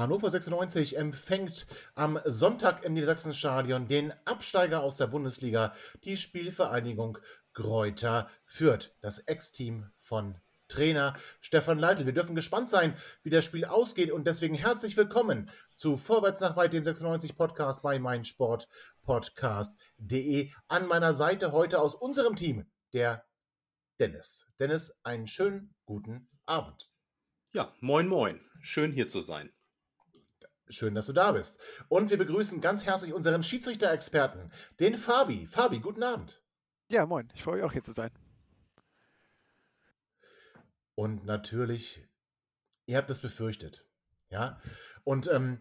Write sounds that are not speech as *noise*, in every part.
Hannover 96 empfängt am Sonntag im Niedersachsenstadion den Absteiger aus der Bundesliga, die Spielvereinigung Gräuter Fürth, das Ex-Team von Trainer Stefan Leitl. Wir dürfen gespannt sein, wie das Spiel ausgeht und deswegen herzlich willkommen zu Vorwärts nach weit, dem 96 Podcast bei meinsportpodcast.de. An meiner Seite heute aus unserem Team der Dennis. Dennis, einen schönen guten Abend. Ja, moin moin. Schön hier zu sein. Schön, dass du da bist. Und wir begrüßen ganz herzlich unseren Schiedsrichter-Experten, den Fabi. Fabi, guten Abend. Ja, moin. Ich freue mich auch hier zu sein. Und natürlich, ihr habt es befürchtet. Ja. Und ähm,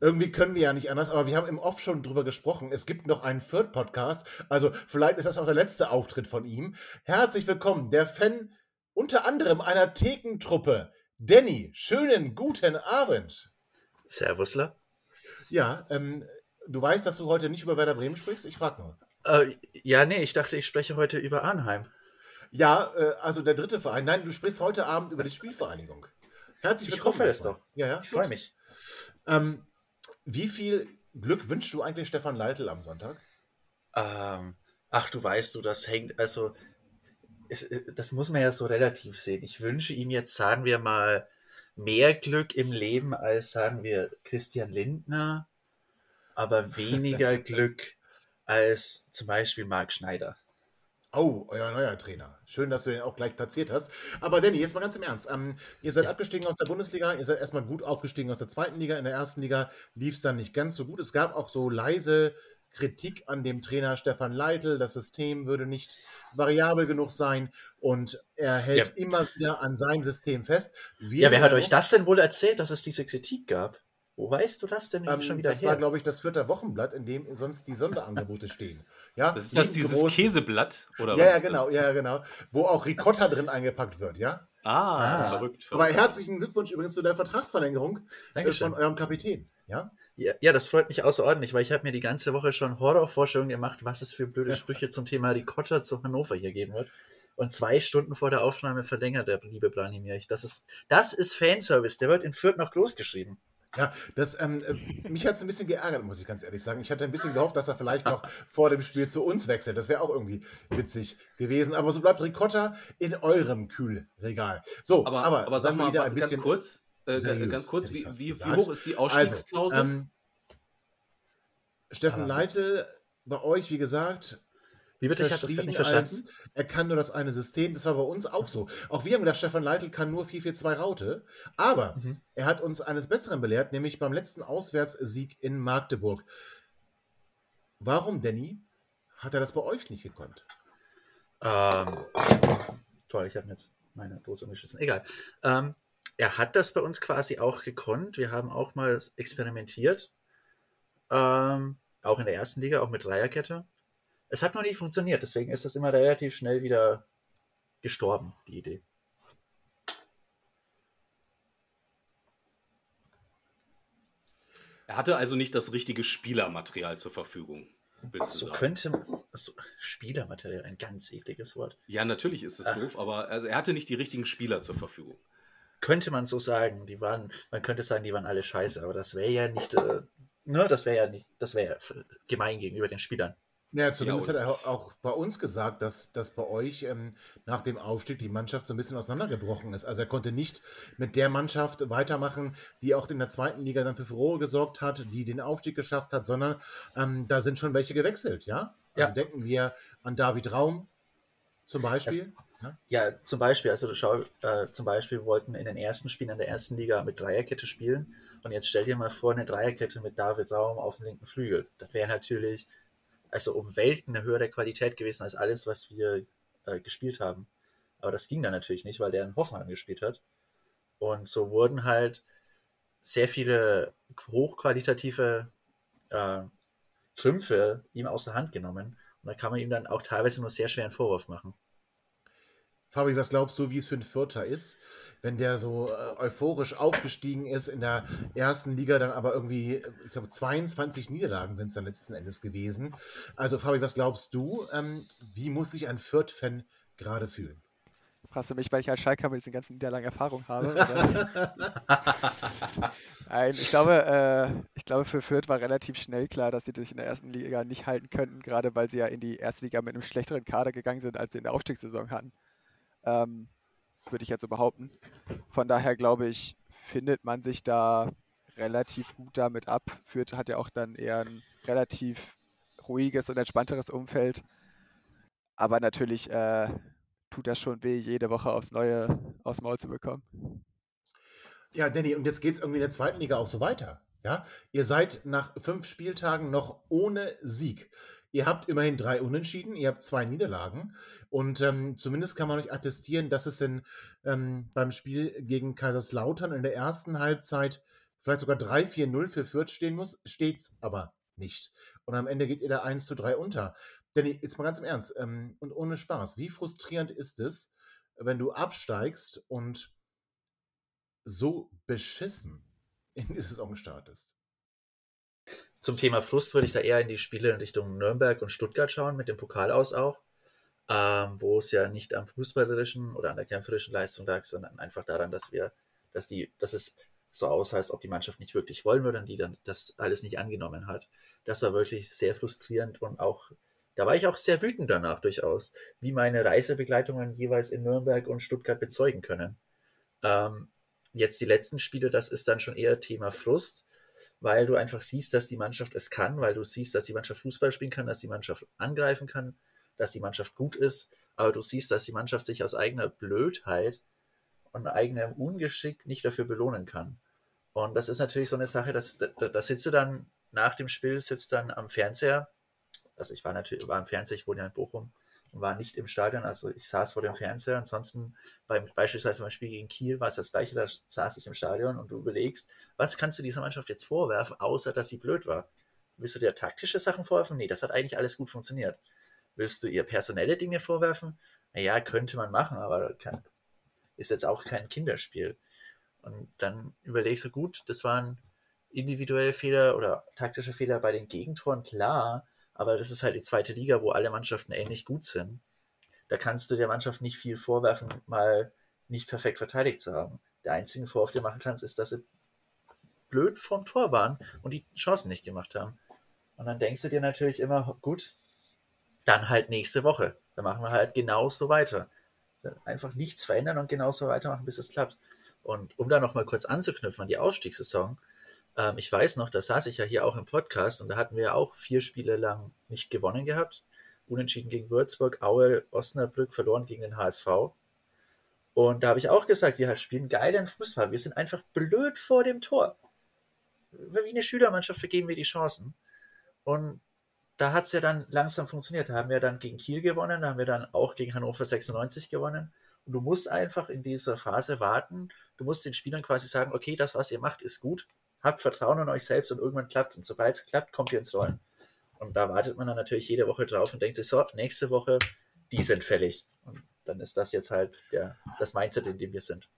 irgendwie können wir ja nicht anders, aber wir haben im Off schon drüber gesprochen. Es gibt noch einen Third-Podcast. Also vielleicht ist das auch der letzte Auftritt von ihm. Herzlich willkommen, der Fan unter anderem einer Thekentruppe Danny, schönen guten Abend. Servusler. Ja, ähm, du weißt, dass du heute nicht über Werder Bremen sprichst? Ich frage nur. Äh, ja, nee, ich dachte, ich spreche heute über Arnheim. Ja, äh, also der dritte Verein. Nein, du sprichst heute Abend über die Spielvereinigung. Herzlich willkommen. Ich hoffe es doch. Ja, ja. Ich freue mich. Ähm, wie viel Glück wünschst du eigentlich Stefan Leitl am Sonntag? Ähm, ach, du weißt du, das hängt, also es, das muss man ja so relativ sehen. Ich wünsche ihm jetzt, sagen wir mal, mehr Glück im Leben als, sagen wir, Christian Lindner, aber weniger *laughs* Glück als zum Beispiel Marc Schneider. Oh, euer neuer Trainer. Schön, dass du ihn auch gleich platziert hast. Aber Danny, jetzt mal ganz im Ernst. Ähm, ihr seid ja. abgestiegen aus der Bundesliga, ihr seid erstmal gut aufgestiegen aus der zweiten Liga. In der ersten Liga lief es dann nicht ganz so gut. Es gab auch so leise Kritik an dem Trainer Stefan Leitl. Das System würde nicht variabel genug sein und er hält ja. immer wieder an seinem System fest. Wir ja, wer hat euch das denn wohl erzählt, dass es diese Kritik gab? Wo weißt du das denn ähm, schon wieder Das her? war, glaube ich, das vierte Wochenblatt, in dem sonst die Sonderangebote stehen. Ja, das ist das dieses groß... Käseblatt? Oder ja, ja, genau, ja, genau. Wo auch Ricotta drin eingepackt wird, ja? Ah, ah. Verrückt, verrückt. Aber herzlichen Glückwunsch übrigens zu der Vertragsverlängerung äh, Dankeschön. von eurem Kapitän. Ja? Ja? Ja, das freut mich außerordentlich, weil ich habe mir die ganze Woche schon Horrorvorstellungen gemacht, was es für blöde Sprüche zum Thema Ricotta zu Hannover hier geben wird. Und zwei Stunden vor der Aufnahme verlängert der liebe Branimir. Das ist, das ist Fanservice. Der wird in Fürth noch losgeschrieben. Ja, das, ähm, äh, mich hat es ein bisschen geärgert, muss ich ganz ehrlich sagen. Ich hatte ein bisschen gehofft, dass er vielleicht noch *laughs* vor dem Spiel zu uns wechselt. Das wäre auch irgendwie witzig gewesen. Aber so bleibt Ricotta in eurem Kühlregal. So, aber, aber, aber sag mal wieder ein bisschen ganz kurz, äh, seriös, ganz kurz, wie, wie, wie, hoch ist die also, Ausstiegsklausel? Also, ähm, Steffen Leitl, bei euch, wie gesagt, wie bitte? Ich habe das nicht verstanden. er kann nur das eine System. Das war bei uns auch so. Auch wir haben gedacht, Stefan Leitl kann nur 4-4-2 Raute. Aber mhm. er hat uns eines Besseren belehrt, nämlich beim letzten Auswärtssieg in Magdeburg. Warum, Danny, hat er das bei euch nicht gekonnt? Ähm, toll, ich habe jetzt meine Dose umgeschissen. Egal. Ähm, er hat das bei uns quasi auch gekonnt. Wir haben auch mal experimentiert. Ähm, auch in der ersten Liga, auch mit Dreierkette. Es hat noch nie funktioniert, deswegen ist das immer relativ schnell wieder gestorben, die Idee. Er hatte also nicht das richtige Spielermaterial zur Verfügung. So könnte. So, Spielermaterial, ein ganz ekliges Wort. Ja, natürlich ist es ah. doof, aber also er hatte nicht die richtigen Spieler zur Verfügung. Könnte man so sagen. Die waren, man könnte sagen, die waren alle scheiße, aber das wäre ja nicht. Äh, ne, das wäre ja nicht. Das wäre ja gemein gegenüber den Spielern. Ja, zumindest ja, hat er auch bei uns gesagt, dass, dass bei euch ähm, nach dem Aufstieg die Mannschaft so ein bisschen auseinandergebrochen ist. Also er konnte nicht mit der Mannschaft weitermachen, die auch in der zweiten Liga dann für Furore gesorgt hat, die den Aufstieg geschafft hat, sondern ähm, da sind schon welche gewechselt, ja? Also ja. denken wir an David Raum zum Beispiel. Das, ne? ja? zum Beispiel, also schau, äh, zum Beispiel wollten in den ersten Spielen in der ersten Liga mit Dreierkette spielen und jetzt stell dir mal vor, eine Dreierkette mit David Raum auf dem linken Flügel. Das wäre natürlich also um Welten eine höhere Qualität gewesen als alles, was wir äh, gespielt haben. Aber das ging dann natürlich nicht, weil der in Hoffenheim gespielt hat. Und so wurden halt sehr viele hochqualitative äh, Trümpfe ihm aus der Hand genommen. Und da kann man ihm dann auch teilweise nur sehr schweren Vorwurf machen. Fabi, was glaubst du, wie es für einen Vierter ist, wenn der so äh, euphorisch aufgestiegen ist in der ersten Liga, dann aber irgendwie, ich glaube, 22 Niederlagen sind es dann letzten Endes gewesen. Also, Fabi, was glaubst du, ähm, wie muss sich ein Fürth-Fan gerade fühlen? Fragst du mich, weil ich als Schalker mit diesen ganzen Niederlagen Erfahrung habe? *laughs* Nein, ich glaube, äh, ich glaube, für Fürth war relativ schnell klar, dass sie sich in der ersten Liga nicht halten könnten, gerade weil sie ja in die erste Liga mit einem schlechteren Kader gegangen sind, als sie in der Aufstiegssaison hatten. Ähm, würde ich jetzt so behaupten. Von daher glaube ich, findet man sich da relativ gut damit ab. Fürth hat ja auch dann eher ein relativ ruhiges und entspannteres Umfeld. Aber natürlich äh, tut das schon weh, jede Woche aufs Neue aufs Maul zu bekommen. Ja, Danny, und jetzt geht es irgendwie in der zweiten Liga auch so weiter. Ja, ihr seid nach fünf Spieltagen noch ohne Sieg. Ihr habt immerhin drei Unentschieden, ihr habt zwei Niederlagen und ähm, zumindest kann man euch attestieren, dass es in, ähm, beim Spiel gegen Kaiserslautern in der ersten Halbzeit vielleicht sogar 3-4-0 für Fürth stehen muss, steht's aber nicht. Und am Ende geht ihr da 1 zu 3 unter. Denn jetzt mal ganz im Ernst ähm, und ohne Spaß, wie frustrierend ist es, wenn du absteigst und so beschissen in die Saison startest? Zum Thema Frust würde ich da eher in die Spiele in Richtung Nürnberg und Stuttgart schauen, mit dem Pokal aus auch, ähm, wo es ja nicht am fußballerischen oder an der kämpferischen Leistung lag, sondern einfach daran, dass wir, dass die, dass es so aussah, als ob die Mannschaft nicht wirklich wollen würde und die dann das alles nicht angenommen hat. Das war wirklich sehr frustrierend und auch, da war ich auch sehr wütend danach durchaus, wie meine Reisebegleitungen jeweils in Nürnberg und Stuttgart bezeugen können. Ähm, jetzt die letzten Spiele, das ist dann schon eher Thema Frust weil du einfach siehst, dass die Mannschaft es kann, weil du siehst, dass die Mannschaft Fußball spielen kann, dass die Mannschaft angreifen kann, dass die Mannschaft gut ist, aber du siehst, dass die Mannschaft sich aus eigener Blödheit und eigenem Ungeschick nicht dafür belohnen kann. Und das ist natürlich so eine Sache, dass da, da sitzt du dann nach dem Spiel, sitzt dann am Fernseher. Also ich war natürlich, war am Fernseher, ich wohne ja in Bochum war nicht im Stadion. Also ich saß vor dem Fernseher. Ansonsten beim beispielsweise beim Spiel gegen Kiel war es das gleiche, da saß ich im Stadion und du überlegst, was kannst du dieser Mannschaft jetzt vorwerfen, außer dass sie blöd war? Willst du dir taktische Sachen vorwerfen? Nee, das hat eigentlich alles gut funktioniert. Willst du ihr personelle Dinge vorwerfen? Naja, könnte man machen, aber kann, ist jetzt auch kein Kinderspiel. Und dann überlegst du, gut, das waren individuelle Fehler oder taktische Fehler bei den Gegentoren, klar, aber das ist halt die zweite Liga, wo alle Mannschaften ähnlich gut sind. Da kannst du der Mannschaft nicht viel vorwerfen, mal nicht perfekt verteidigt zu haben. Der einzige Vorwurf, den du machen kannst, ist, dass sie blöd vorm Tor waren und die Chancen nicht gemacht haben. Und dann denkst du dir natürlich immer, gut, dann halt nächste Woche. Dann machen wir halt genauso weiter. Einfach nichts verändern und genauso weitermachen, bis es klappt. Und um da nochmal kurz anzuknüpfen an die Ausstiegssaison, ähm, ich weiß noch, da saß ich ja hier auch im Podcast und da hatten wir ja auch vier Spiele lang nicht gewonnen gehabt. Unentschieden gegen Würzburg, Aue, Osnabrück verloren gegen den HSV. Und da habe ich auch gesagt, wir spielen geilen Fußball. Wir sind einfach blöd vor dem Tor. Wie eine Schülermannschaft vergeben wir die Chancen. Und da hat es ja dann langsam funktioniert. Da haben wir dann gegen Kiel gewonnen, da haben wir dann auch gegen Hannover 96 gewonnen. Und du musst einfach in dieser Phase warten. Du musst den Spielern quasi sagen, okay, das, was ihr macht, ist gut habt Vertrauen in euch selbst und irgendwann klappt es. Und sobald es klappt, kommt ihr ins Rollen. Und da wartet man dann natürlich jede Woche drauf und denkt sich so, nächste Woche, die sind fällig. Und dann ist das jetzt halt der, das Mindset, in dem wir sind.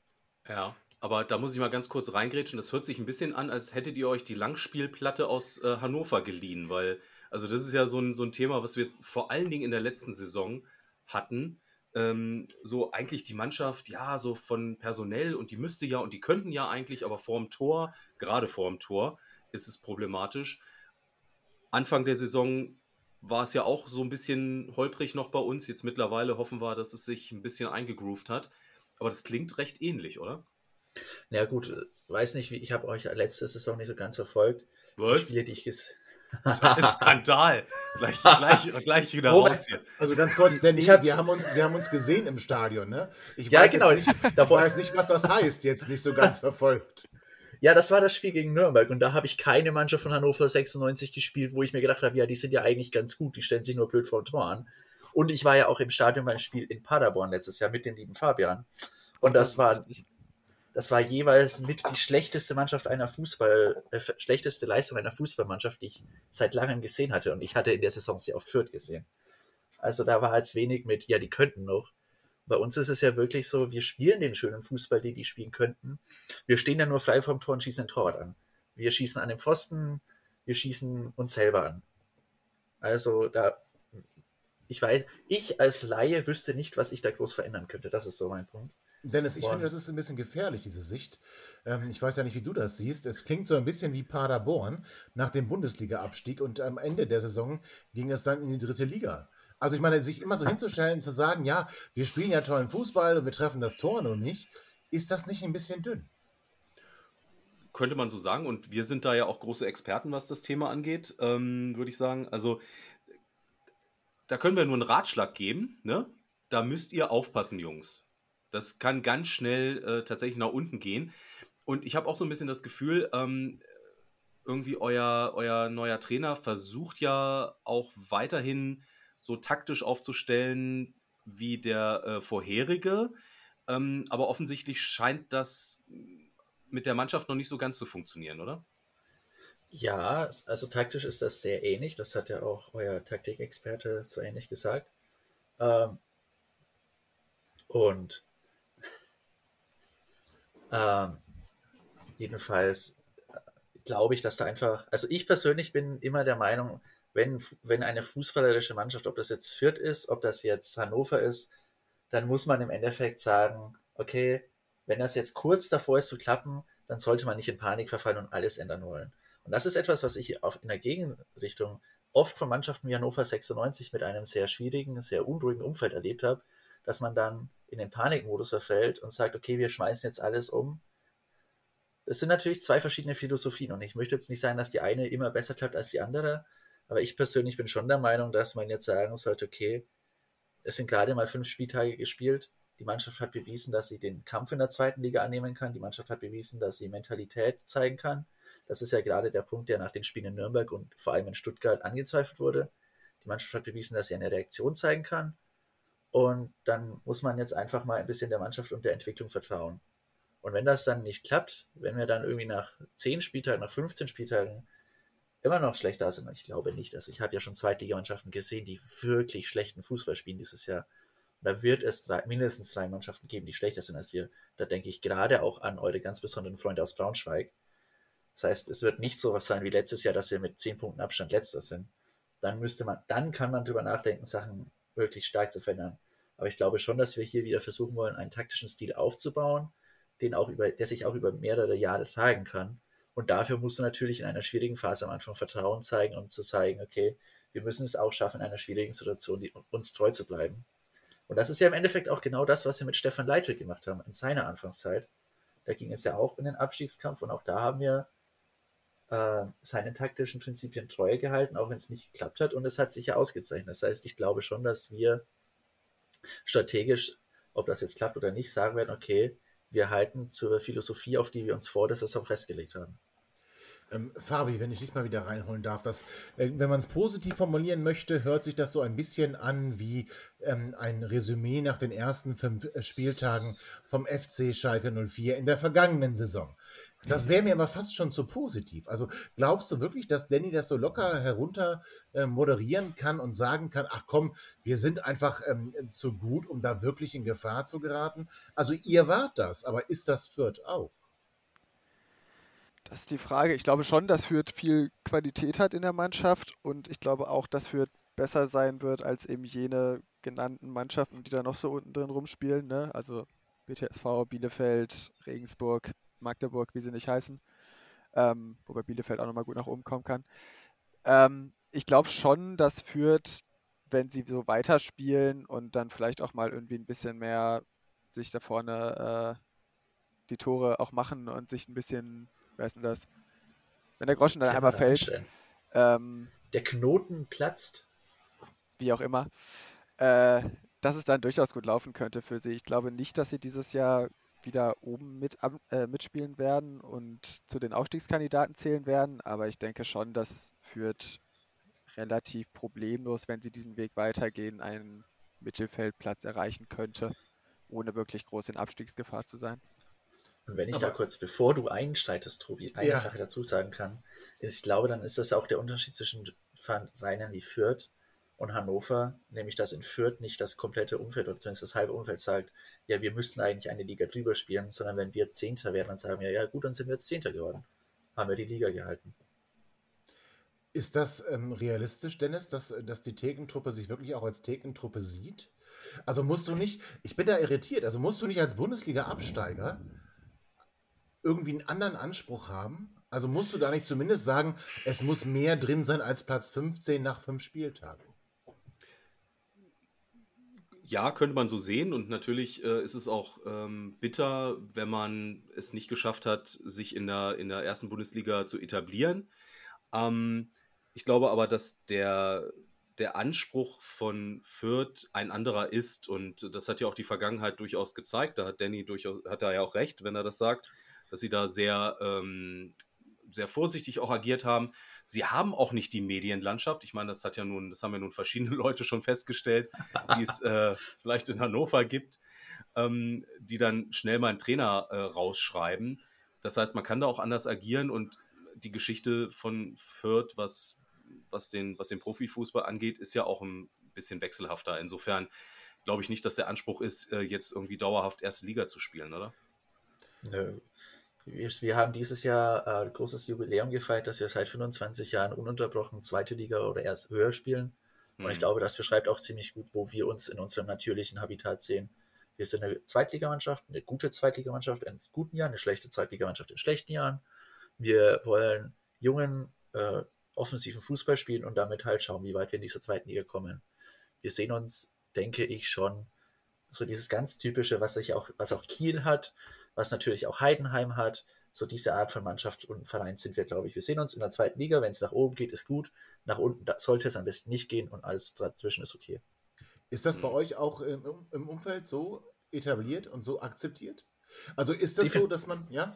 Ja, aber da muss ich mal ganz kurz reingrätschen. Das hört sich ein bisschen an, als hättet ihr euch die Langspielplatte aus äh, Hannover geliehen, weil, also das ist ja so ein, so ein Thema, was wir vor allen Dingen in der letzten Saison hatten ähm, so eigentlich die Mannschaft, ja, so von personell und die müsste ja und die könnten ja eigentlich, aber vorm Tor, gerade vorm Tor, ist es problematisch. Anfang der Saison war es ja auch so ein bisschen holprig noch bei uns. Jetzt mittlerweile hoffen wir, dass es sich ein bisschen eingegroovt hat. Aber das klingt recht ähnlich, oder? Na ja, gut, weiß nicht, wie ich habe euch letzte Saison nicht so ganz verfolgt. Was? Die Spiele, die ich ges Skandal. Gleich, gleich, *laughs* gleich wieder Robert, raus hier. Also ganz kurz, denn ich wir, haben uns, wir haben uns gesehen im Stadion, ne? Ich ja, genau. Nicht, ich weiß nicht, was das heißt, jetzt nicht so ganz verfolgt. Ja, das war das Spiel gegen Nürnberg und da habe ich keine Mannschaft von Hannover 96 gespielt, wo ich mir gedacht habe, ja, die sind ja eigentlich ganz gut, die stellen sich nur blöd vor Tor an. Und ich war ja auch im Stadion beim Spiel in Paderborn letztes Jahr mit dem lieben Fabian. Und das war, das war jeweils mit die schlechteste Mannschaft einer Fußball, äh, schlechteste Leistung einer Fußballmannschaft, die ich seit langem gesehen hatte. Und ich hatte in der Saison sie auf Fürth gesehen. Also da war jetzt wenig mit, ja, die könnten noch. Bei uns ist es ja wirklich so, wir spielen den schönen Fußball, den die spielen könnten. Wir stehen ja nur frei vom Tor und schießen ein Torwart an. Wir schießen an den Pfosten, wir schießen uns selber an. Also da, ich weiß, ich als Laie wüsste nicht, was ich da groß verändern könnte. Das ist so mein Punkt. Dennis, ich finde, das ist ein bisschen gefährlich, diese Sicht. Ähm, ich weiß ja nicht, wie du das siehst. Es klingt so ein bisschen wie Paderborn nach dem Bundesliga-Abstieg und am Ende der Saison ging es dann in die dritte Liga. Also ich meine, sich immer so hinzustellen, zu sagen, ja, wir spielen ja tollen Fußball und wir treffen das Tor noch nicht, ist das nicht ein bisschen dünn? Könnte man so sagen. Und wir sind da ja auch große Experten, was das Thema angeht, ähm, würde ich sagen. Also da können wir nur einen Ratschlag geben. Ne? Da müsst ihr aufpassen, Jungs. Das kann ganz schnell äh, tatsächlich nach unten gehen. Und ich habe auch so ein bisschen das Gefühl, ähm, irgendwie euer, euer neuer Trainer versucht ja auch weiterhin so taktisch aufzustellen wie der äh, vorherige. Ähm, aber offensichtlich scheint das mit der Mannschaft noch nicht so ganz zu funktionieren, oder? Ja, also taktisch ist das sehr ähnlich. Das hat ja auch euer Taktikexperte so ähnlich gesagt. Ähm, und ähm, jedenfalls äh, glaube ich, dass da einfach, also ich persönlich bin immer der Meinung, wenn, wenn eine fußballerische Mannschaft, ob das jetzt Fürth ist, ob das jetzt Hannover ist, dann muss man im Endeffekt sagen, okay, wenn das jetzt kurz davor ist zu klappen, dann sollte man nicht in Panik verfallen und alles ändern wollen. Und das ist etwas, was ich auf, in der Gegenrichtung oft von Mannschaften wie Hannover 96 mit einem sehr schwierigen, sehr unruhigen Umfeld erlebt habe, dass man dann in den Panikmodus verfällt und sagt, okay, wir schmeißen jetzt alles um. Das sind natürlich zwei verschiedene Philosophien und ich möchte jetzt nicht sagen, dass die eine immer besser klappt als die andere, aber ich persönlich bin schon der Meinung, dass man jetzt sagen sollte, okay, es sind gerade mal fünf Spieltage gespielt. Die Mannschaft hat bewiesen, dass sie den Kampf in der zweiten Liga annehmen kann. Die Mannschaft hat bewiesen, dass sie Mentalität zeigen kann. Das ist ja gerade der Punkt, der nach den Spielen in Nürnberg und vor allem in Stuttgart angezweifelt wurde. Die Mannschaft hat bewiesen, dass sie eine Reaktion zeigen kann. Und dann muss man jetzt einfach mal ein bisschen der Mannschaft und der Entwicklung vertrauen. Und wenn das dann nicht klappt, wenn wir dann irgendwie nach 10 Spieltagen, nach 15 Spieltagen immer noch schlechter sind. Ich glaube nicht. Also ich habe ja schon Zweitligamannschaften gesehen, die wirklich schlechten Fußball spielen dieses Jahr. Und da wird es drei, mindestens drei Mannschaften geben, die schlechter sind als wir. Da denke ich gerade auch an eure ganz besonderen Freunde aus Braunschweig. Das heißt, es wird nicht so was sein wie letztes Jahr, dass wir mit zehn Punkten Abstand letzter sind. Dann müsste man, dann kann man drüber nachdenken, Sachen wirklich stark zu verändern. Aber ich glaube schon, dass wir hier wieder versuchen wollen, einen taktischen Stil aufzubauen, den auch über, der sich auch über mehrere Jahre tragen kann und dafür musst du natürlich in einer schwierigen Phase am Anfang Vertrauen zeigen und zu zeigen, okay, wir müssen es auch schaffen, in einer schwierigen Situation die, uns treu zu bleiben. Und das ist ja im Endeffekt auch genau das, was wir mit Stefan Leitl gemacht haben in seiner Anfangszeit. Da ging es ja auch in den Abstiegskampf und auch da haben wir äh, seinen taktischen Prinzipien treu gehalten, auch wenn es nicht geklappt hat. Und es hat sich ja ausgezeichnet. Das heißt, ich glaube schon, dass wir strategisch, ob das jetzt klappt oder nicht, sagen werden, okay, wir halten zur Philosophie, auf die wir uns vor der Saison festgelegt haben. Ähm, Fabi, wenn ich dich mal wieder reinholen darf, das, äh, wenn man es positiv formulieren möchte, hört sich das so ein bisschen an wie ähm, ein Resümee nach den ersten fünf äh, Spieltagen vom FC Schalke 04 in der vergangenen Saison. Das wäre mir aber fast schon zu positiv. Also glaubst du wirklich, dass Danny das so locker herunter äh, moderieren kann und sagen kann, ach komm, wir sind einfach ähm, zu gut, um da wirklich in Gefahr zu geraten? Also ihr wart das, aber ist das Fürth auch? Das ist die Frage. Ich glaube schon, dass Fürth viel Qualität hat in der Mannschaft und ich glaube auch, dass Fürth besser sein wird als eben jene genannten Mannschaften, die da noch so unten drin rumspielen. Ne? Also BTSV, Bielefeld, Regensburg, Magdeburg, wie sie nicht heißen. Ähm, wobei Bielefeld auch nochmal gut nach oben kommen kann. Ähm, ich glaube schon, dass Fürth, wenn sie so weiterspielen und dann vielleicht auch mal irgendwie ein bisschen mehr sich da vorne äh, die Tore auch machen und sich ein bisschen, wer ist denn das? Wenn der Groschen dann einmal fällt. Ähm, der Knoten platzt. Wie auch immer. Äh, dass es dann durchaus gut laufen könnte für sie. Ich glaube nicht, dass sie dieses Jahr wieder oben mit, äh, mitspielen werden und zu den Aufstiegskandidaten zählen werden, aber ich denke schon, dass Fürth relativ problemlos, wenn sie diesen Weg weitergehen, einen Mittelfeldplatz erreichen könnte, ohne wirklich groß in Abstiegsgefahr zu sein. Und wenn ich Aber- da kurz, bevor du einsteigst, Tobi, eine Ja. Sache dazu sagen kann, ist, ich glaube, dann ist das auch der Unterschied zwischen Vereinen wie Fürth und Hannover, nämlich dass in Fürth nicht das komplette Umfeld oder zumindest das halbe Umfeld sagt, ja, wir müssten eigentlich eine Liga drüber spielen, sondern wenn wir Zehnter werden, dann sagen wir, ja gut, dann sind wir jetzt Zehnter geworden. Haben wir die Liga gehalten. Ist das ähm, realistisch, Dennis, dass, dass die Thekentruppe sich wirklich auch als Thekentruppe sieht? Also musst du nicht, ich bin da irritiert, also musst du nicht als Bundesliga-Absteiger irgendwie einen anderen Anspruch haben? Also musst du da nicht zumindest sagen, es muss mehr drin sein als Platz 15 nach fünf Spieltagen? Ja, könnte man so sehen. Und natürlich äh, ist es auch ähm, bitter, wenn man es nicht geschafft hat, sich in der, in der ersten Bundesliga zu etablieren. Ähm, ich glaube aber, dass der, der Anspruch von Fürth ein anderer ist. Und das hat ja auch die Vergangenheit durchaus gezeigt. Da hat Danny durchaus, hat er ja auch recht, wenn er das sagt, dass sie da sehr, ähm, sehr vorsichtig auch agiert haben. Sie haben auch nicht die Medienlandschaft. Ich meine, das hat ja nun, das haben ja nun verschiedene *laughs* Leute schon festgestellt, die es äh, vielleicht in Hannover gibt, ähm, die dann schnell mal einen Trainer äh, rausschreiben. Das heißt, man kann da auch anders agieren und die Geschichte von Fürth, was, was, den, was den Profifußball angeht, ist ja auch ein bisschen wechselhafter. Insofern glaube ich nicht, dass der Anspruch ist, äh, jetzt irgendwie dauerhaft erste Liga zu spielen, oder? Nö. Wir, wir haben dieses Jahr äh, ein großes Jubiläum gefeiert, dass wir seit 25 Jahren ununterbrochen zweite Liga oder erst höher spielen. Und ich Mhm. glaube, das beschreibt auch ziemlich gut, wo wir uns in unserem natürlichen Habitat sehen. Wir sind eine Zweitligamannschaft, eine gute Zweitligamannschaft in guten Jahren, eine schlechte Zweitligamannschaft in schlechten Jahren. Wir wollen jungen, äh, offensiven Fußball spielen und damit halt schauen, wie weit wir in dieser zweiten Liga kommen. Wir sehen uns, denke ich, schon so dieses ganz typische, was sich auch, was auch Kiel hat, was natürlich auch Heidenheim hat. So diese Art von Mannschaft und Verein sind wir, glaube ich. Wir sehen uns in der zweiten Liga. Wenn es nach oben geht, ist gut. Nach unten sollte es am besten nicht gehen und alles dazwischen ist okay. Ist das bei Mhm. euch auch im, im Umfeld so etabliert und so akzeptiert? Also ist das Defin- so, dass man, ja?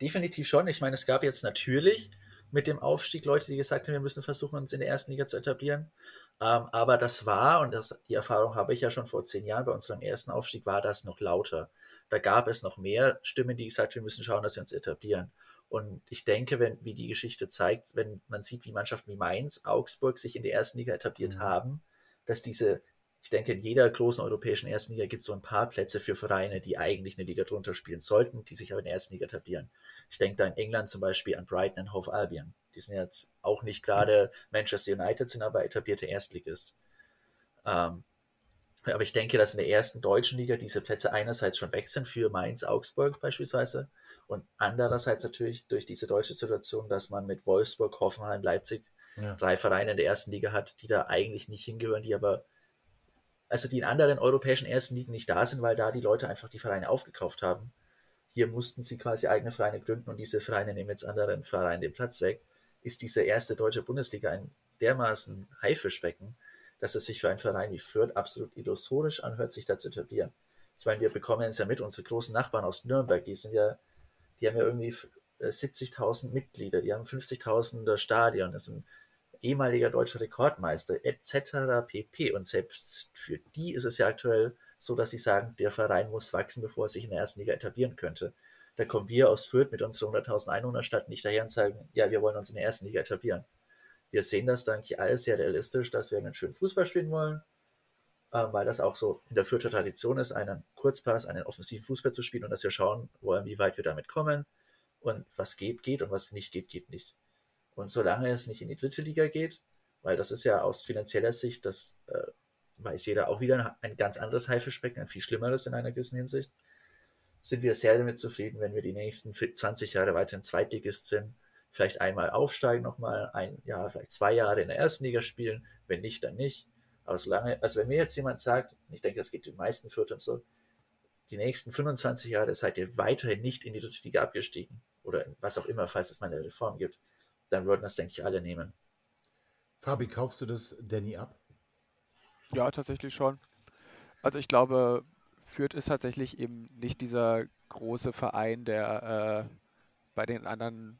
Definitiv schon. Ich meine, es gab jetzt natürlich mit dem Aufstieg Leute, die gesagt haben, wir müssen versuchen, uns in der ersten Liga zu etablieren. Ähm, aber das war, und das, die Erfahrung habe ich ja schon vor zehn Jahren bei unserem ersten Aufstieg, war das noch lauter. Da gab es noch mehr Stimmen, die gesagt haben, wir müssen schauen, dass wir uns etablieren. Und ich denke, wenn, wie die Geschichte zeigt, wenn man sieht, wie Mannschaften wie Mainz, Augsburg sich in der ersten Liga etabliert Mhm. haben, dass diese, ich denke, in jeder großen europäischen ersten Liga gibt es so ein paar Plätze für Vereine, die eigentlich eine Liga drunter spielen sollten, die sich aber in der ersten Liga etablieren. Ich denke da in England zum Beispiel an Brighton und Hove Albion. Die sind jetzt auch nicht gerade Manchester United, sind aber etablierte Erstligist. Ähm, aber ich denke, dass in der ersten deutschen Liga diese Plätze einerseits schon weg sind für Mainz, Augsburg beispielsweise und andererseits natürlich durch diese deutsche Situation, dass man mit Wolfsburg, Hoffenheim, Leipzig Ja. drei Vereine in der ersten Liga hat, die da eigentlich nicht hingehören, die aber, also die in anderen europäischen ersten Ligen nicht da sind, weil da die Leute einfach die Vereine aufgekauft haben. Hier mussten sie quasi eigene Vereine gründen und diese Vereine nehmen jetzt anderen Vereinen den Platz weg. Ist diese erste deutsche Bundesliga ein dermaßen Haifischbecken, dass es sich für einen Verein wie Fürth absolut illusorisch anhört, sich da zu etablieren. Ich meine, wir bekommen es ja mit, unsere großen Nachbarn aus Nürnberg, die sind ja, die haben ja irgendwie äh, 70.000 Mitglieder, die haben 50.000 Stadion, das ein ehemaliger deutscher Rekordmeister, etc. pp. Und selbst für die ist es ja aktuell so, dass sie sagen, der Verein muss wachsen, bevor er sich in der ersten Liga etablieren könnte. Da kommen wir aus Fürth mit unserer 100.000 Einwohnerstadt nicht daher und sagen, ja, wir wollen uns in der ersten Liga etablieren. Wir sehen das, denke ich, alles sehr realistisch, dass wir einen schönen Fußball spielen wollen, äh, weil das auch so in der Fürther Tradition ist, einen Kurzpass, einen offensiven Fußball zu spielen und dass wir schauen wollen, wie weit wir damit kommen und was geht, geht und was nicht geht, geht nicht. Und solange es nicht in die dritte Liga geht, weil das ist ja aus finanzieller Sicht, das äh, weiß jeder auch wieder ein, ganz anderes Haifischbecken, ein viel schlimmeres in einer gewissen Hinsicht, sind wir sehr damit zufrieden, wenn wir die nächsten 20 Jahre weiterhin Zweitligist sind, vielleicht einmal aufsteigen nochmal, ein Jahr, vielleicht zwei Jahre in der ersten Liga spielen, wenn nicht, dann nicht. Aber solange, also wenn mir jetzt jemand sagt, ich denke, das geht den meisten Fürth und so, die nächsten 25 Jahre seid ihr weiterhin nicht in die dritte Liga abgestiegen oder was auch immer, falls es mal eine Reform gibt, dann würden das, denke ich, alle nehmen. Fabi, kaufst du das Danny ab? Ja, tatsächlich schon. Also ich glaube, Fürth ist tatsächlich eben nicht dieser große Verein, der äh, bei den anderen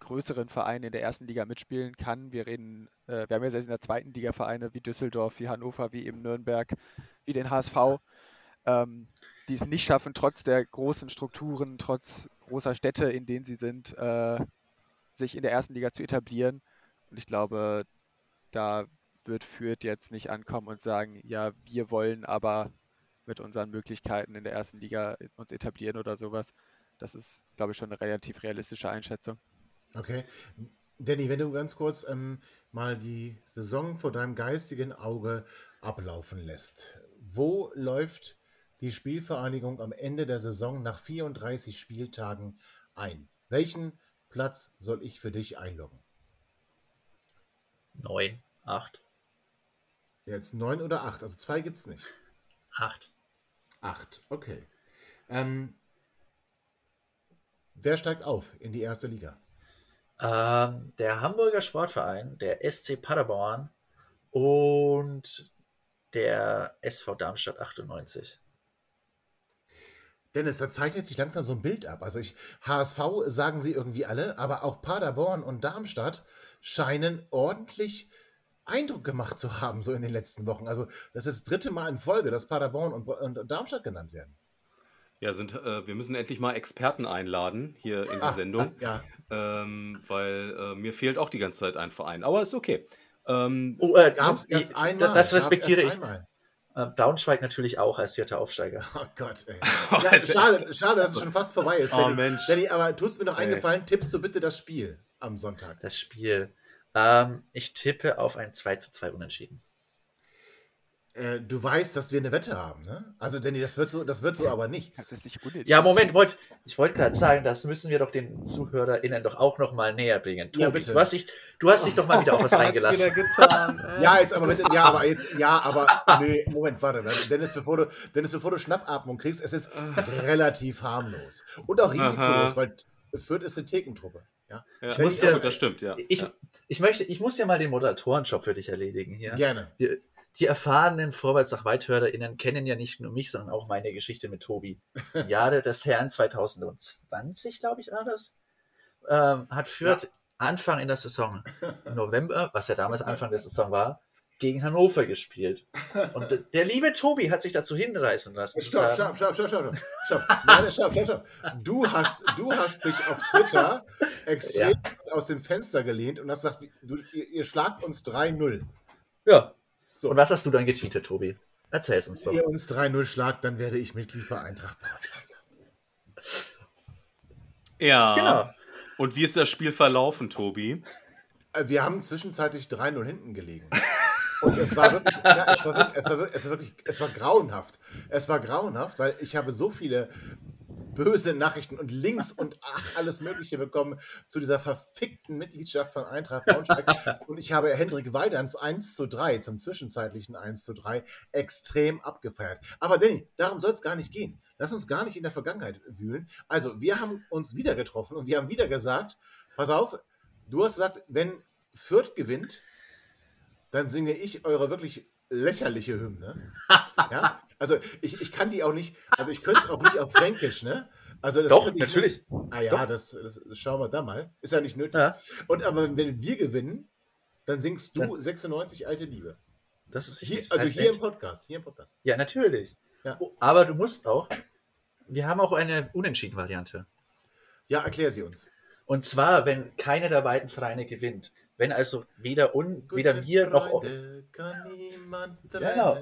größeren Vereinen in der ersten Liga mitspielen kann. Wir reden, äh, wir haben ja selbst in der zweiten Liga Vereine wie Düsseldorf, wie Hannover, wie eben Nürnberg, wie den HSV, ähm, die es nicht schaffen, trotz der großen Strukturen, trotz großer Städte, in denen sie sind, äh, sich in der ersten Liga zu etablieren. Und ich glaube, da wird Fürth jetzt nicht ankommen und sagen, ja, wir wollen aber mit unseren Möglichkeiten in der ersten Liga uns etablieren oder sowas. Das ist, glaube ich, schon eine relativ realistische Einschätzung. Okay. Danny, wenn du ganz kurz ähm, mal die Saison vor deinem geistigen Auge ablaufen lässt. Wo läuft die Spielvereinigung am Ende der Saison nach 34 Spieltagen ein? Welchen Platz soll ich für dich einloggen? Neun, acht. Jetzt neun oder acht, also zwei gibt es nicht. Acht. Acht, okay. Ähm, wer steigt auf in die erste Liga? Ähm, der Hamburger Sportverein, der SC Paderborn und der SV Darmstadt 98. Dennis, da zeichnet sich langsam so ein Bild ab. Also ich, HSV sagen sie irgendwie alle, aber auch Paderborn und Darmstadt scheinen ordentlich Eindruck gemacht zu haben, so in den letzten Wochen. Also das ist das dritte Mal in Folge, dass Paderborn und, und Darmstadt genannt werden. Ja, sind, äh, wir müssen endlich mal Experten einladen hier in die ah, Sendung. Ja. Ähm, weil äh, mir fehlt auch die ganze Zeit ein Verein. Aber ist okay. Ähm, oh, äh, erst einmal. Das respektiere ich. Äh, Braunschweig natürlich auch als vierter Aufsteiger. *laughs* Oh Gott, ey. *laughs* Ja, schade, schade, dass es schon fast vorbei ist. Oh, Danny. Mensch. Danny, aber tust mir noch eingefallen, tippst du bitte das Spiel am Sonntag. Das Spiel. Ähm, ich tippe auf ein 2 zu 2 Unentschieden. Äh, du weißt, dass wir eine Wette haben, ne? Also, Danny, das wird so, das wird so aber nichts. ja, Moment, wollt, ich wollte gerade sagen, das müssen wir doch den ZuhörerInnen doch auch noch mal näher bringen. Tobi, ja, bitte. Du hast dich, du hast dich doch mal wieder auf was *laughs* eingelassen. *laughs* ja, jetzt aber bitte, ja, aber jetzt, ja, aber, nee, Moment, warte, Dennis, bevor du, Dennis, bevor du Schnappatmung kriegst, es ist relativ harmlos. Und auch risikolos, weil Fürth ist eine Thekentruppe. Ja? ja ich muss ja, das stimmt, ja. Ich, ich, möchte, ich muss ja mal den Moderatorenjob für dich erledigen hier. Gerne. Wir, die erfahrenen Vorwärts nach WeithörerInnen kennen ja nicht nur mich, sondern auch meine Geschichte mit Tobi. Im *laughs* Jahre des Herrn 2020, glaube ich, war das, ähm, hat Fürth ja. Anfang in der Saison, im *laughs* November, was ja damals Anfang der Saison war, gegen Hannover gespielt. Und der liebe Tobi hat sich dazu hinreißen lassen. Stopp, stopp, stopp, stopp, stopp, stopp. *laughs* Nein, stopp, stopp, stopp. Du hast, du hast dich auf Twitter extrem ja. aus dem Fenster gelehnt und hast gesagt, du, ihr, ihr schlagt uns 3-0. Ja. So. Und was hast du dann getweetet, Tobi? Erzähl es uns doch. Wenn ihr uns 3-0 schlagt, dann werde ich Mitglied bei Eintracht Braunschweig. Ja. Genau. Und wie ist das Spiel verlaufen, Tobi? Äh, wir haben zwischenzeitlich 3-0 hinten gelegen. Und es war wirklich, ja, es war wirklich, es war wirklich, es war wirklich, es war grauenhaft. Es war grauenhaft, weil ich habe so viele böse Nachrichten und Links und ach, alles Mögliche bekommen zu dieser verfickten Mitgliedschaft von Eintracht Braunschweig. *laughs* und ich habe Hendrik Weidans 1 zu 3, zum zwischenzeitlichen 1 zu 3, extrem abgefeiert. Aber Danny, darum soll es gar nicht gehen. Lass uns gar nicht in der Vergangenheit wühlen. Also, wir haben uns wieder getroffen und wir haben wieder gesagt, pass auf, du hast gesagt, wenn Fürth gewinnt, dann singe ich eure wirklich lächerliche Hymne. ja? Also ich, ich kann die auch nicht, also ich könnte es auch nicht auf Fränkisch, ne? Also Doch, natürlich. Nicht, ah ja, das, das, das, schauen wir da mal. Ist ja nicht nötig. Ja. Und aber wenn wir gewinnen, dann singst du ja. 96 alte Liebe. Das ist hier, Also hier im Podcast. Hier im Podcast. Ja, natürlich. Ja. Oh, aber du musst auch. Wir haben auch eine Unentschieden-Variante. Ja, erklär sie uns. Und zwar, wenn keine der beiden Vereine gewinnt. Wenn also weder, un, weder mir noch. Genau.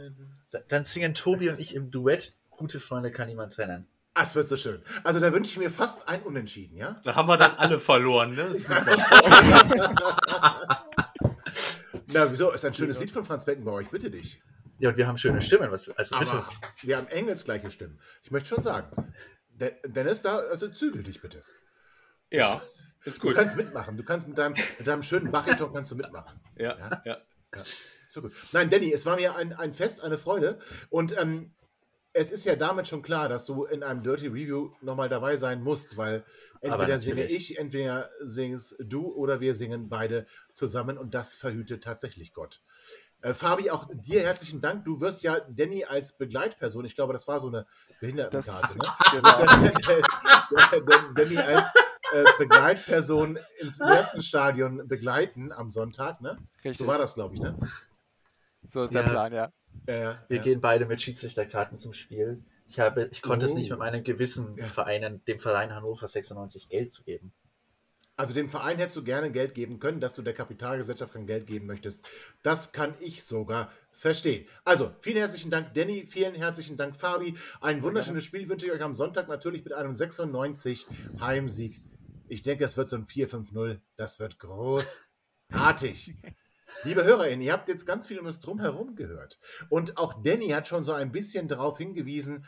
Dann singen Tobi und ich im Duett Gute Freunde kann niemand trennen. Das wird so schön. Also da wünsche ich mir fast ein Unentschieden, ja? Da haben wir dann alle verloren, ne? Super. *laughs* Na, wieso? Ist ein schönes Lied von Franz Beckenbauer, ich bitte dich. Ja, und wir haben schöne Stimmen. Was, also bitte. Aber wir haben engelsgleiche Stimmen. Ich möchte schon sagen. Dennis, da, also zügel dich bitte. Ja, ist gut. Du kannst mitmachen. Du kannst mit deinem, mit deinem schönen Bariton kannst du mitmachen. Ja, ja. ja. ja. So gut. Nein, Danny, es war mir ein, ein Fest, eine Freude. Und ähm, es ist ja damit schon klar, dass du in einem Dirty Review nochmal dabei sein musst, weil entweder singe ich, entweder singst du oder wir singen beide zusammen und das verhütet tatsächlich Gott. Äh, Fabi, auch dir herzlichen Dank. Du wirst ja Danny als Begleitperson, ich glaube, das war so eine Behindertenkarte, ne? *laughs* *laughs* Danny als äh, Begleitperson ins Stadion begleiten am Sonntag, ne? Richtig. So war das, glaube ich, ne? So ist der Ja. Plan, ja. Ja, Wir ja. gehen beide mit Schiedsrichterkarten zum Spiel. Ich, habe, ich konnte es Oh. nicht mit meinem Gewissen, dem Verein, dem Verein Hannover 96 Geld zu geben. Also dem Verein hättest du gerne Geld geben können, dass du der Kapitalgesellschaft kein Geld geben möchtest. Das kann ich sogar verstehen. Also, vielen herzlichen Dank, Danny. Vielen herzlichen Dank, Fabi. Ein wunderschönes Spiel wünsche ich euch am Sonntag natürlich mit einem 96 Heimsieg. Ich denke, es wird so ein 4-5-0. Das wird großartig. *laughs* Liebe HörerInnen, ihr habt jetzt ganz viel um das Drumherum gehört. Und auch Danny hat schon so ein bisschen darauf hingewiesen,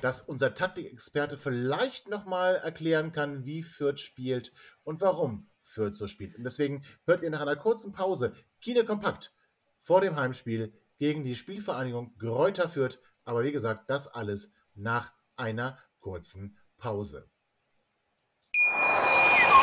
dass unser Taktikexperte vielleicht nochmal erklären kann, wie Fürth spielt und warum Fürth so spielt. Und deswegen hört ihr nach einer kurzen Pause Kine Kompakt vor dem Heimspiel gegen die Spielvereinigung Gräuter Fürth. Aber wie gesagt, das alles nach einer kurzen Pause.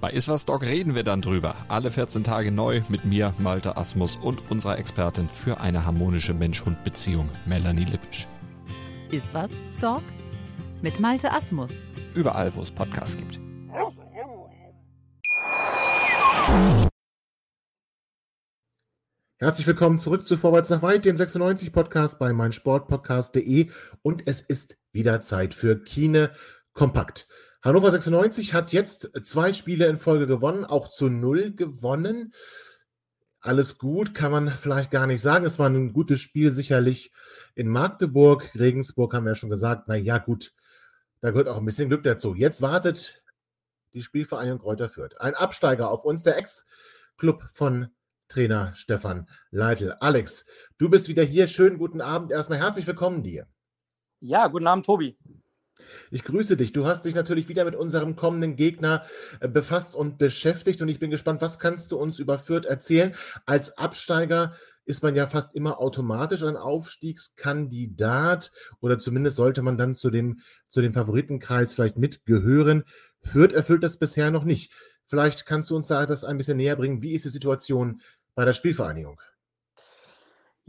Bei Iswas Dog reden wir dann drüber. Alle 14 Tage neu mit mir, Malte Asmus und unserer Expertin für eine harmonische Mensch-Hund-Beziehung, Melanie Lippisch. Ist was, Dog? Mit Malte Asmus. Überall, wo es Podcasts gibt. Herzlich willkommen zurück zu Vorwärts nach Weit, dem 96 Podcast bei meinsportpodcast.de und es ist wieder Zeit für Kine Kompakt. Hannover 96 hat jetzt zwei Spiele in Folge gewonnen, auch zu null gewonnen. Alles gut, kann man vielleicht gar nicht sagen. Es war ein gutes Spiel sicherlich in Magdeburg. Regensburg haben wir ja schon gesagt. Na ja, gut, da gehört auch ein bisschen Glück dazu. Jetzt wartet die Spielvereinigung Kräuter Fürth. Ein Absteiger auf uns, der Ex-Club von Trainer Stefan Leitl. Alex, du bist wieder hier. Schönen guten Abend. Erstmal herzlich willkommen dir. Ja, guten Abend, Tobi. Ich grüße dich. Du hast dich natürlich wieder mit unserem kommenden Gegner äh, befasst und beschäftigt und ich bin gespannt, was kannst du uns über Fürth erzählen? Als Absteiger ist man ja fast immer automatisch ein Aufstiegskandidat oder zumindest sollte man dann zu dem, zu dem Favoritenkreis vielleicht mitgehören. Fürth erfüllt das bisher noch nicht. Vielleicht kannst du uns da das ein bisschen näher bringen. Wie ist die Situation bei der Spielvereinigung?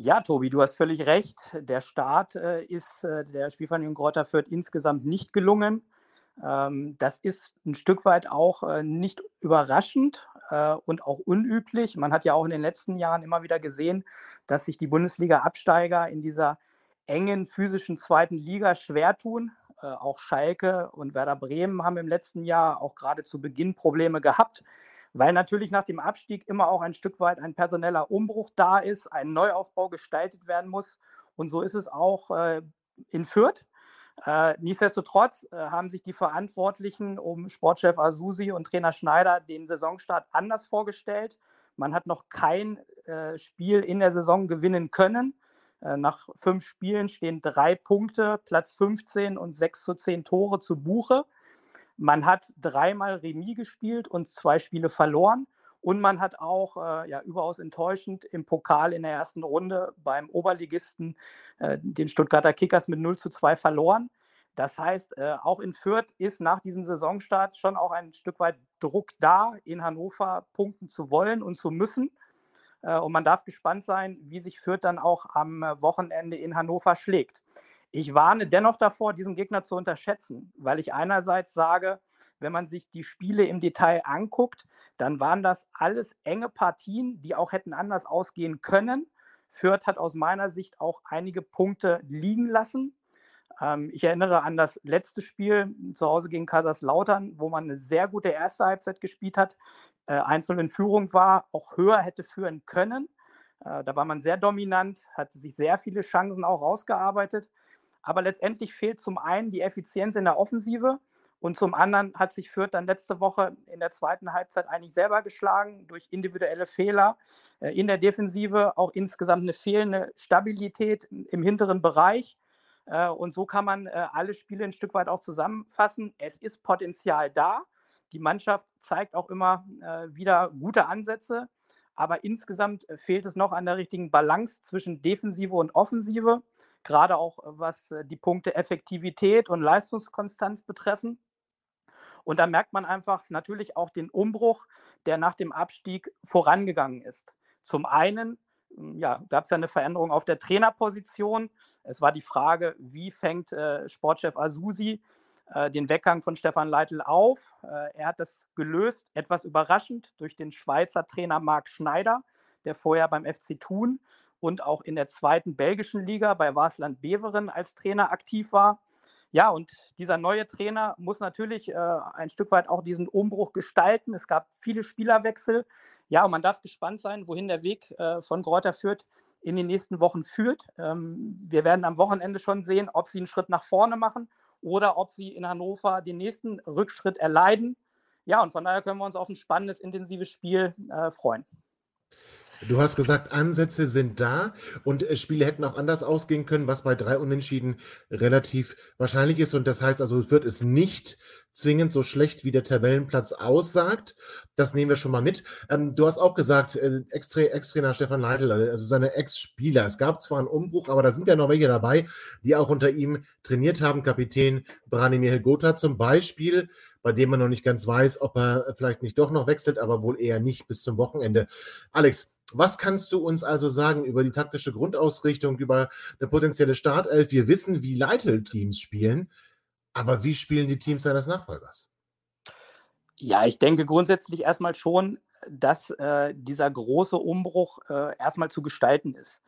Ja, Tobi, du hast völlig recht. Der Start äh, ist äh, der Spielvereinigung Kräuter Fürth insgesamt nicht gelungen. Ähm, das ist ein Stück weit auch äh, nicht überraschend äh, und auch unüblich. Man hat ja auch in den letzten Jahren immer wieder gesehen, dass sich die Bundesliga-Absteiger in dieser engen physischen zweiten Liga schwer tun. Äh, auch Schalke und Werder Bremen haben im letzten Jahr auch gerade zu Beginn Probleme gehabt weil natürlich nach dem Abstieg immer auch ein Stück weit ein personeller Umbruch da ist, ein Neuaufbau gestaltet werden muss. Und so ist es auch äh, in Fürth. Äh, nichtsdestotrotz äh, haben sich die Verantwortlichen um Sportchef Asusi und Trainer Schneider den Saisonstart anders vorgestellt. Man hat noch kein äh, Spiel in der Saison gewinnen können. Äh, nach fünf Spielen stehen drei Punkte, Platz 15 und 6 zu 10 Tore zu Buche. Man hat dreimal Remis gespielt und zwei Spiele verloren. Und man hat auch äh, ja, überaus enttäuschend im Pokal in der ersten Runde beim Oberligisten äh, den Stuttgarter Kickers mit 0 zu 2 verloren. Das heißt, äh, auch in Fürth ist nach diesem Saisonstart schon auch ein Stück weit Druck da, in Hannover punkten zu wollen und zu müssen. Äh, und man darf gespannt sein, wie sich Fürth dann auch am äh, Wochenende in Hannover schlägt. Ich warne dennoch davor, diesen Gegner zu unterschätzen, weil ich einerseits sage, wenn man sich die Spiele im Detail anguckt, dann waren das alles enge Partien, die auch hätten anders ausgehen können. Fürth hat aus meiner Sicht auch einige Punkte liegen lassen. Ähm, ich erinnere an das letzte Spiel zu Hause gegen Kaiserslautern, wo man eine sehr gute erste Halbzeit gespielt hat, äh, einzeln in Führung war, auch höher hätte führen können. Äh, da war man sehr dominant, hat sich sehr viele Chancen auch rausgearbeitet. Aber letztendlich fehlt zum einen die Effizienz in der Offensive und zum anderen hat sich Fürth dann letzte Woche in der zweiten Halbzeit eigentlich selber geschlagen durch individuelle Fehler äh, in der Defensive, auch insgesamt eine fehlende Stabilität im hinteren Bereich. Äh, und so kann man äh, alle Spiele ein Stück weit auch zusammenfassen. Es ist Potenzial da. Die Mannschaft zeigt auch immer wieder gute Ansätze. aber insgesamt fehlt es noch an der richtigen Balance zwischen Defensive und Offensive, gerade auch äh, was äh, die Punkte Effektivität und Leistungskonstanz betreffen. Und da merkt man einfach natürlich auch den Umbruch, der nach dem Abstieg vorangegangen ist. Zum einen hm, ja, gab es ja eine Veränderung auf der Trainerposition. Es war die Frage, wie fängt äh, Sportchef Asusi äh, den Weggang von Stefan Leitl auf. Äh, er hat das gelöst, etwas überraschend, durch den Schweizer Trainer Marc Schneider, der vorher beim FC Thun und auch in der zweiten belgischen Liga bei Wasland Beveren als Trainer aktiv war. Ja, und dieser neue Trainer muss natürlich äh, ein Stück weit auch diesen Umbruch gestalten. Es gab viele Spielerwechsel. Ja, und man darf gespannt sein, wohin der Weg äh, von Kräuter Fürth in den nächsten Wochen führt. Ähm, wir werden am Wochenende schon sehen, ob sie einen Schritt nach vorne machen oder ob sie in Hannover den nächsten Rückschritt erleiden. Ja, und von daher können wir uns auf ein spannendes, intensives Spiel äh, freuen. Du hast gesagt, Ansätze sind da und äh, Spiele hätten auch anders ausgehen können, was bei drei Unentschieden relativ wahrscheinlich ist. Und das heißt also, wird es nicht zwingend so schlecht, wie der Tabellenplatz aussagt. Das nehmen wir schon mal mit. Ähm, du hast auch gesagt, äh, Ex-Trainer Stefan Leitl, also seine Ex-Spieler. Es gab zwar einen Umbruch, aber da sind ja noch welche dabei, die auch unter ihm trainiert haben. Kapitän Branimir Gotha zum Beispiel, bei dem man noch nicht ganz weiß, ob er vielleicht nicht doch noch wechselt, aber wohl eher nicht bis zum Wochenende. Alex, was kannst du uns also sagen über die taktische Grundausrichtung, über eine potenzielle Startelf? Wir wissen, wie Leitl-Teams spielen. Aber wie spielen die Teams seines Nachfolgers? Ja, ich denke grundsätzlich erstmal schon, dass äh, dieser große Umbruch äh, erstmal zu gestalten ist.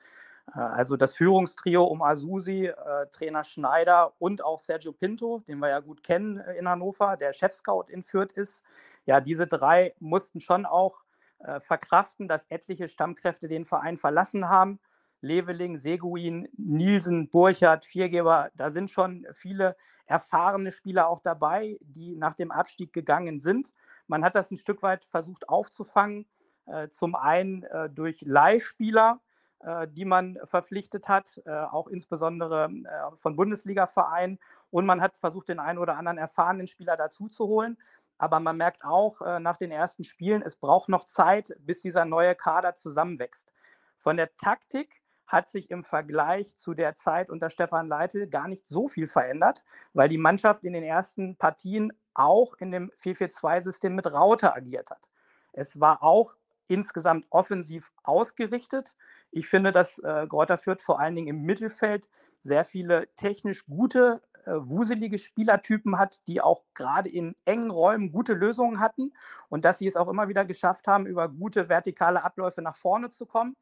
Äh, also das Führungstrio um Asusi, äh, Trainer Schneider und auch Sergio Pinto, den wir ja gut kennen äh, in Hannover, der Chefscout in Fürth ist. Ja, diese drei mussten schon auch äh, verkraften, dass etliche Stammkräfte den Verein verlassen haben Leveling, Seguin, Nielsen, Burchardt, Viergeber, da sind schon viele erfahrene Spieler auch dabei, die nach dem Abstieg gegangen sind. Man hat das ein Stück weit versucht aufzufangen, äh, zum einen äh, durch Leihspieler, äh, die man verpflichtet hat, äh, auch insbesondere äh, von Bundesliga-Vereinen. Und man hat versucht, den einen oder anderen erfahrenen Spieler dazuzuholen. Aber man merkt auch äh, nach den ersten Spielen, es braucht noch Zeit, bis dieser neue Kader zusammenwächst. Von der Taktik hat sich im Vergleich zu der Zeit unter Stefan Leitl gar nicht so viel verändert, weil die Mannschaft in den ersten Partien auch in dem 4-4-2-System mit Raute agiert hat. Es war auch insgesamt offensiv ausgerichtet. Ich finde, dass äh, Greuther Fürth vor allen Dingen im Mittelfeld sehr viele technisch gute, äh, wuselige Spielertypen hat, die auch gerade in engen Räumen gute Lösungen hatten und dass sie es auch immer wieder geschafft haben, über gute vertikale Abläufe nach vorne zu kommen.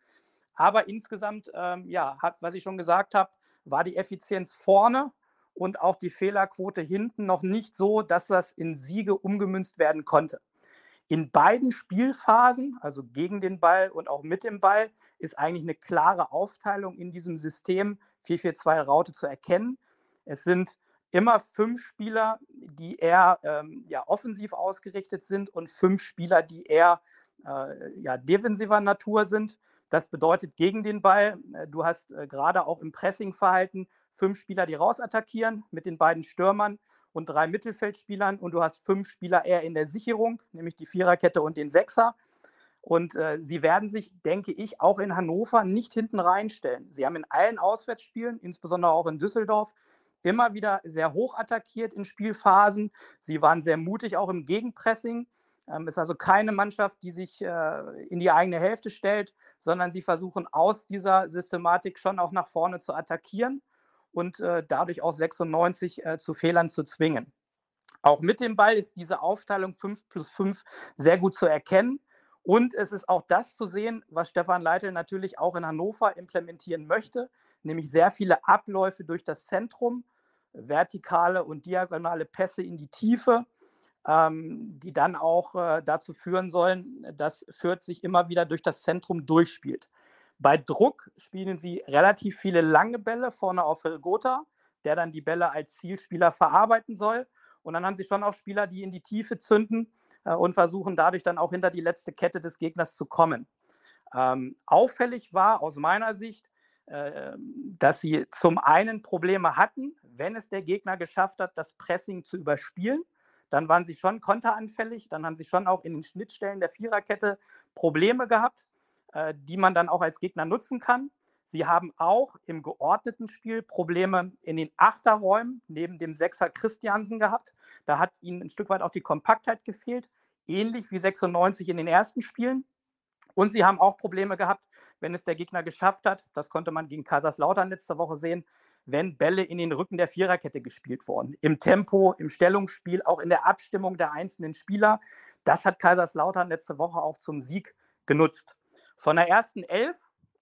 Aber insgesamt, ähm, ja, hat, was ich schon gesagt habe, war die Effizienz vorne und auch die Fehlerquote hinten noch nicht so, dass das in Siege umgemünzt werden konnte. In beiden Spielphasen, also gegen den Ball und auch mit dem Ball, ist eigentlich eine klare Aufteilung in diesem System 4-4-2 Raute zu erkennen. Es sind immer fünf Spieler, die eher ähm, ja, offensiv ausgerichtet sind und fünf Spieler, die eher äh, ja, defensiver Natur sind. Das bedeutet gegen den Ball, äh, du hast äh, gerade auch im Pressingverhalten fünf Spieler, die rausattackieren mit den beiden Stürmern und drei Mittelfeldspielern und du hast fünf Spieler eher in der Sicherung, nämlich die Viererkette und den Sechser. Und äh, sie werden sich, denke ich, auch in Hannover nicht hinten reinstellen. Sie haben in allen Auswärtsspielen, insbesondere auch in Düsseldorf, immer wieder sehr hoch attackiert in Spielphasen. Sie waren sehr mutig auch im Gegenpressing. Ähm, ist also keine Mannschaft, die sich äh, in die eigene Hälfte stellt, sondern sie versuchen aus dieser Systematik schon auch nach vorne zu attackieren und äh, dadurch auch 96 äh, zu Fehlern zu zwingen. Auch mit dem Ball ist diese Aufteilung 5 plus 5 sehr gut zu erkennen. Und es ist auch das zu sehen, was Stefan Leitl natürlich auch in Hannover implementieren möchte, nämlich sehr viele Abläufe durch das Zentrum, vertikale und diagonale Pässe in die Tiefe, ähm, die dann auch äh, dazu führen sollen, dass Fürth sich immer wieder durch das Zentrum durchspielt. Bei Druck spielen sie relativ viele lange Bälle vorne auf Helgota, der dann die Bälle als Zielspieler verarbeiten soll. Und dann haben sie schon auch Spieler, die in die Tiefe zünden äh, und versuchen dadurch dann auch hinter die letzte Kette des Gegners zu kommen. Ähm, auffällig war aus meiner Sicht, dass sie zum einen Probleme hatten, wenn es der Gegner geschafft hat, das Pressing zu überspielen dann waren sie schon konteranfällig, dann haben sie schon auch in den Schnittstellen der Viererkette Probleme gehabt. äh, die man dann auch als Gegner nutzen kann. Sie haben auch im geordneten Spiel Probleme in den Achterräumen neben dem Sechser Christiansen gehabt. Da hat ihnen ein Stück weit auch die Kompaktheit gefehlt, ähnlich wie 96 in den ersten Spielen. Und sie haben auch Probleme gehabt, wenn es der Gegner geschafft hat, das konnte man gegen Kaiserslautern letzte Woche sehen, wenn Bälle in den Rücken der Viererkette gespielt wurden. Im Tempo, im Stellungsspiel, auch in der Abstimmung der einzelnen Spieler. Das hat Kaiserslautern letzte Woche auch zum Sieg genutzt. Von der ersten Elf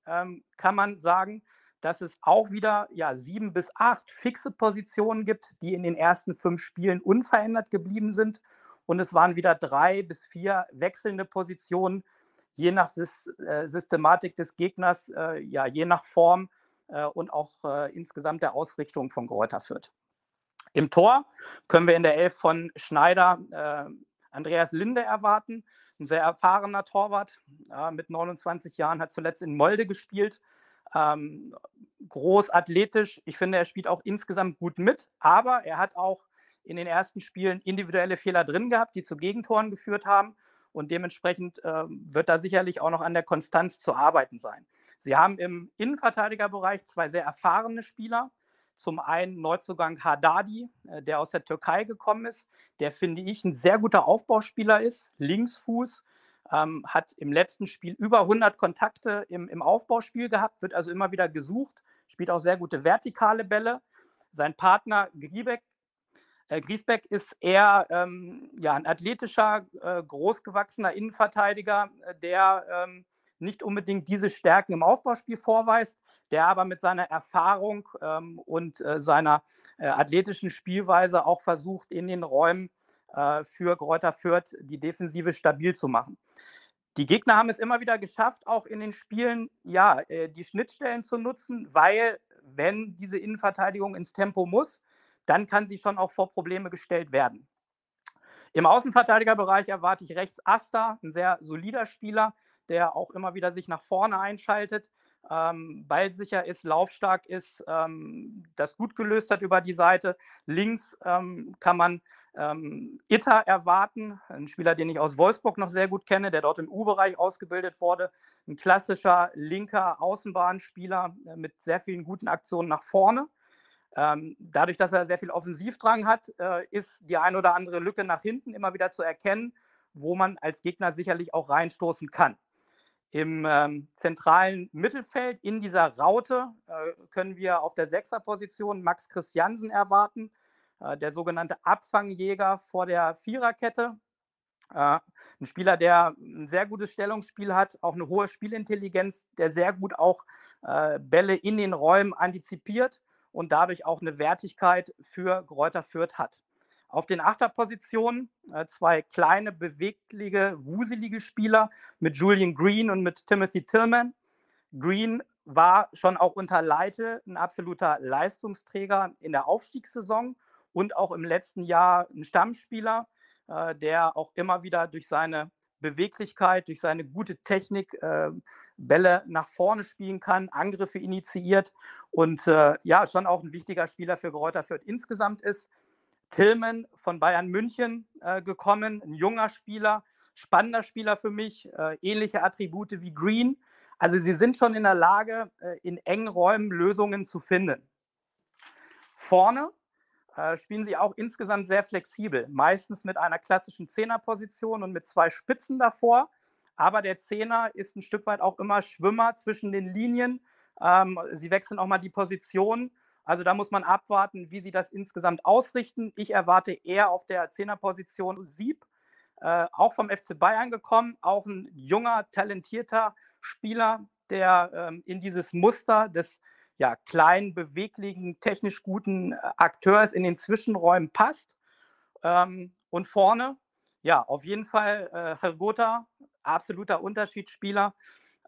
ähm, kann man sagen, dass es auch wieder ja, sieben bis acht fixe Positionen gibt, die in den ersten fünf Spielen unverändert geblieben sind. Und es waren wieder drei bis vier wechselnde Positionen, je nach äh, Systematik des Gegners, äh, ja, je nach Form äh, und auch insgesamt der Ausrichtung von Gräuter Fürth. Im Tor können wir in der Elf von Schneider Andreas Linde erwarten, ein sehr erfahrener Torwart mit 29 Jahren, hat zuletzt in Molde gespielt. Ähm, groß athletisch. Ich finde, er spielt auch insgesamt gut mit, aber er hat auch in den ersten Spielen individuelle Fehler drin gehabt, die zu Gegentoren geführt haben. Und dementsprechend äh, wird da sicherlich auch noch an der Konstanz zu arbeiten sein. Sie haben im Innenverteidigerbereich zwei sehr erfahrene Spieler. Zum einen Neuzugang Haddadi, äh, der aus der Türkei gekommen ist, der finde ich ein sehr guter Aufbauspieler ist, Linksfuß, ähm, hat im letzten Spiel über 100 Kontakte im, im Aufbauspiel gehabt, wird also immer wieder gesucht, spielt auch sehr gute vertikale Bälle. Sein Partner Griebek äh, Griesbeck ist eher ähm, ja, ein athletischer, äh, großgewachsener Innenverteidiger, äh, der ähm, nicht unbedingt diese Stärken im Aufbauspiel vorweist, der aber mit seiner Erfahrung ähm, und äh, seiner äh, athletischen Spielweise auch versucht, in den Räumen äh, für Kräuter Fürth die Defensive stabil zu machen. Die Gegner haben es immer wieder geschafft, auch in den Spielen ja, die Schnittstellen zu nutzen, weil wenn diese Innenverteidigung ins Tempo muss, dann kann sie schon auch vor Probleme gestellt werden. Im Außenverteidigerbereich erwarte ich rechts Asta, ein sehr solider Spieler, der auch immer wieder sich nach vorne einschaltet, ähm, ballsicher ist, laufstark ist, ähm, das gut gelöst hat über die Seite. Links ähm, kann man ähm, Itter erwarten, ein Spieler, den ich aus Wolfsburg noch sehr gut kenne, der dort im U-Bereich ausgebildet wurde. Ein klassischer linker Außenbahnspieler äh, mit sehr vielen guten Aktionen nach vorne. Ähm, dadurch, dass er sehr viel Offensivdrang hat, äh, ist die ein oder andere Lücke nach hinten immer wieder zu erkennen, wo man als Gegner sicherlich auch reinstoßen kann. Im ähm, zentralen Mittelfeld in dieser Raute äh, können wir auf der Sechserposition Max Christiansen erwarten, äh, der sogenannte Abfangjäger vor der Viererkette. Ein Spieler, der ein sehr gutes Stellungsspiel hat, auch eine hohe Spielintelligenz, der sehr gut auch Bälle in den Räumen antizipiert und dadurch auch eine Wertigkeit für Gräuter Fürth hat. Auf den Achterpositionen äh, zwei kleine, bewegliche, wuselige Spieler mit Julian Green und mit Timothy Tillman. Green war schon auch unter Leite ein absoluter Leistungsträger in der Aufstiegssaison und auch im letzten Jahr ein Stammspieler, äh, der auch immer wieder durch seine Beweglichkeit, durch seine gute Technik äh, Bälle nach vorne spielen kann, Angriffe initiiert und äh, ja, schon auch ein wichtiger Spieler für Greuther Fürth insgesamt ist. Tillman von Bayern München äh, gekommen, ein junger Spieler, spannender Spieler für mich, äh, ähnliche Attribute wie Green. Also sie sind schon in der Lage, äh, in engen Räumen Lösungen zu finden. Vorne spielen sie auch insgesamt sehr flexibel, meistens mit einer klassischen Zehnerposition und mit zwei Spitzen davor. Aber der Zehner ist ein Stück weit auch immer Schwimmer zwischen den Linien. Ähm, sie wechseln auch mal die Position. Also da muss man abwarten, wie sie das insgesamt ausrichten. Ich erwarte eher auf der Zehnerposition Sieb, äh, auch vom FC Bayern gekommen, auch ein junger, talentierter Spieler, der ähm, in dieses Muster des ja, kleinen, beweglichen, technisch guten äh, Akteurs in den Zwischenräumen passt. Ähm, und vorne, ja, auf jeden Fall äh, Herr Gotha, absoluter Unterschiedsspieler.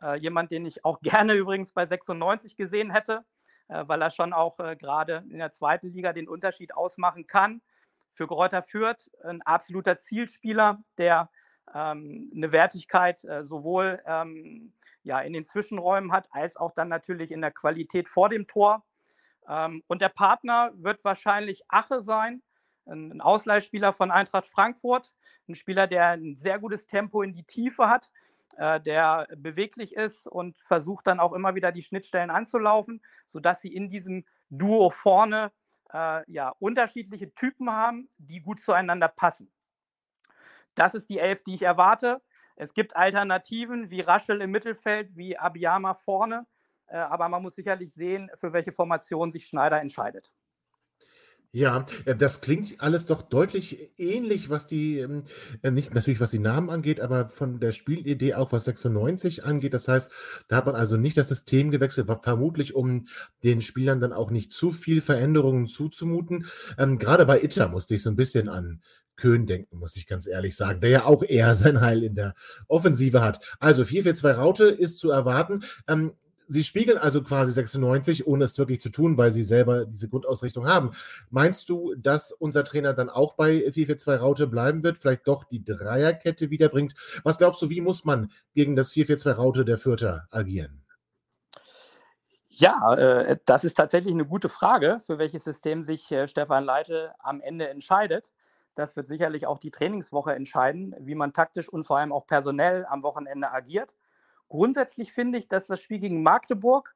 Äh, jemand, den ich auch *laughs* gerne übrigens bei 96 gesehen hätte, äh, weil er schon auch äh, gerade in der zweiten Liga den Unterschied ausmachen kann. Für Gräuter Fürth ein absoluter Zielspieler, der eine Wertigkeit äh, sowohl ähm, ja, in den Zwischenräumen hat, als auch dann natürlich in der Qualität vor dem Tor. Ähm, und der Partner wird wahrscheinlich Ache sein, ein Ausleihspieler von Eintracht Frankfurt, ein Spieler, der ein sehr gutes Tempo in die Tiefe hat, äh, der beweglich ist und versucht dann auch immer wieder die Schnittstellen anzulaufen, sodass sie in diesem Duo vorne äh, ja, unterschiedliche Typen haben, die gut zueinander passen. Das ist die Elf, die ich erwarte. Es gibt Alternativen wie Raschel im Mittelfeld, wie Abiyama vorne, äh, aber man muss sicherlich sehen, für welche Formation sich Schneider entscheidet. Ja, äh, das klingt alles doch deutlich ähnlich, was die, ähm, äh, nicht natürlich was die Namen angeht, aber von der Spielidee auch, was 96 angeht. Das heißt, da hat man also nicht das System gewechselt, vermutlich, um den Spielern dann auch nicht zu viel Veränderungen zuzumuten. Ähm, gerade bei Itter musste ich so ein bisschen an Köhn denken, muss ich ganz ehrlich sagen, der ja auch eher *laughs* sein Heil in der Offensive hat. Also 4-4-2 Raute ist zu erwarten. Ähm, sie spiegeln also quasi 96, ohne es wirklich zu tun, weil sie selber diese Grundausrichtung haben. Meinst du, dass unser Trainer dann auch bei 4-4-2 Raute bleiben wird, vielleicht doch die Dreierkette wiederbringt? Was glaubst du, wie muss man gegen das 4-4-2 Raute der Fürther agieren? Ja, äh, das ist tatsächlich eine gute Frage, für welches System sich äh, Stefan Leite am Ende entscheidet. Das wird sicherlich auch die Trainingswoche entscheiden, wie man taktisch und vor allem auch personell am Wochenende agiert. Grundsätzlich finde ich, dass das Spiel gegen Magdeburg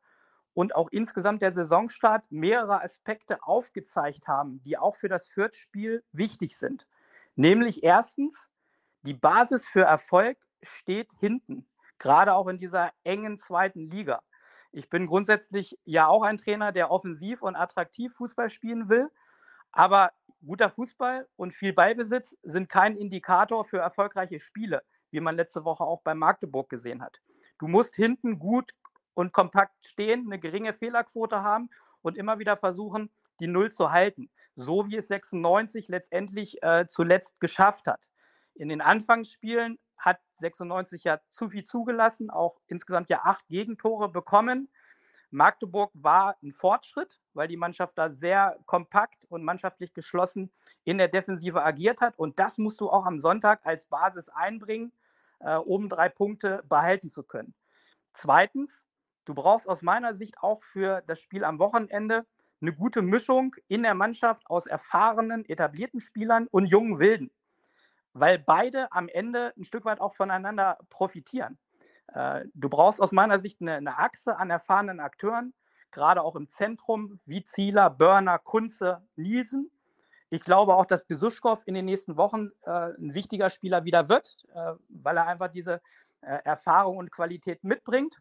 und auch insgesamt der Saisonstart mehrere Aspekte aufgezeigt haben, die auch für das Fürth-Spiel wichtig sind. Nämlich erstens, die Basis für Erfolg steht hinten, gerade auch in dieser engen zweiten Liga. Ich bin grundsätzlich ja auch ein Trainer, der offensiv und attraktiv Fußball spielen will, aber guter Fußball und viel Ballbesitz sind kein Indikator für erfolgreiche Spiele, wie man letzte Woche auch bei Magdeburg gesehen hat. Du musst hinten gut und kompakt stehen, eine geringe Fehlerquote haben und immer wieder versuchen, die Null zu halten. So wie es 96 letztendlich äh, zuletzt geschafft hat. In den Anfangsspielen hat 96 ja zu viel zugelassen, auch insgesamt ja acht Gegentore bekommen. Magdeburg war ein Fortschritt, weil die Mannschaft da sehr kompakt und mannschaftlich geschlossen in der Defensive agiert hat. Und das musst du auch am Sonntag als Basis einbringen, äh, um drei Punkte behalten zu können. Zweitens, du brauchst aus meiner Sicht auch für das Spiel am Wochenende eine gute Mischung in der Mannschaft aus erfahrenen, etablierten Spielern und jungen Wilden, weil beide am Ende ein Stück weit auch voneinander profitieren. Äh, du brauchst aus meiner Sicht eine, eine Achse an erfahrenen Akteuren, gerade auch im Zentrum, wie Zieler, Börner, Kunze, Nielsen. Ich glaube auch, dass Besuschkow in den nächsten Wochen äh, ein wichtiger Spieler wieder wird, äh, weil er einfach diese äh, Erfahrung und Qualität mitbringt.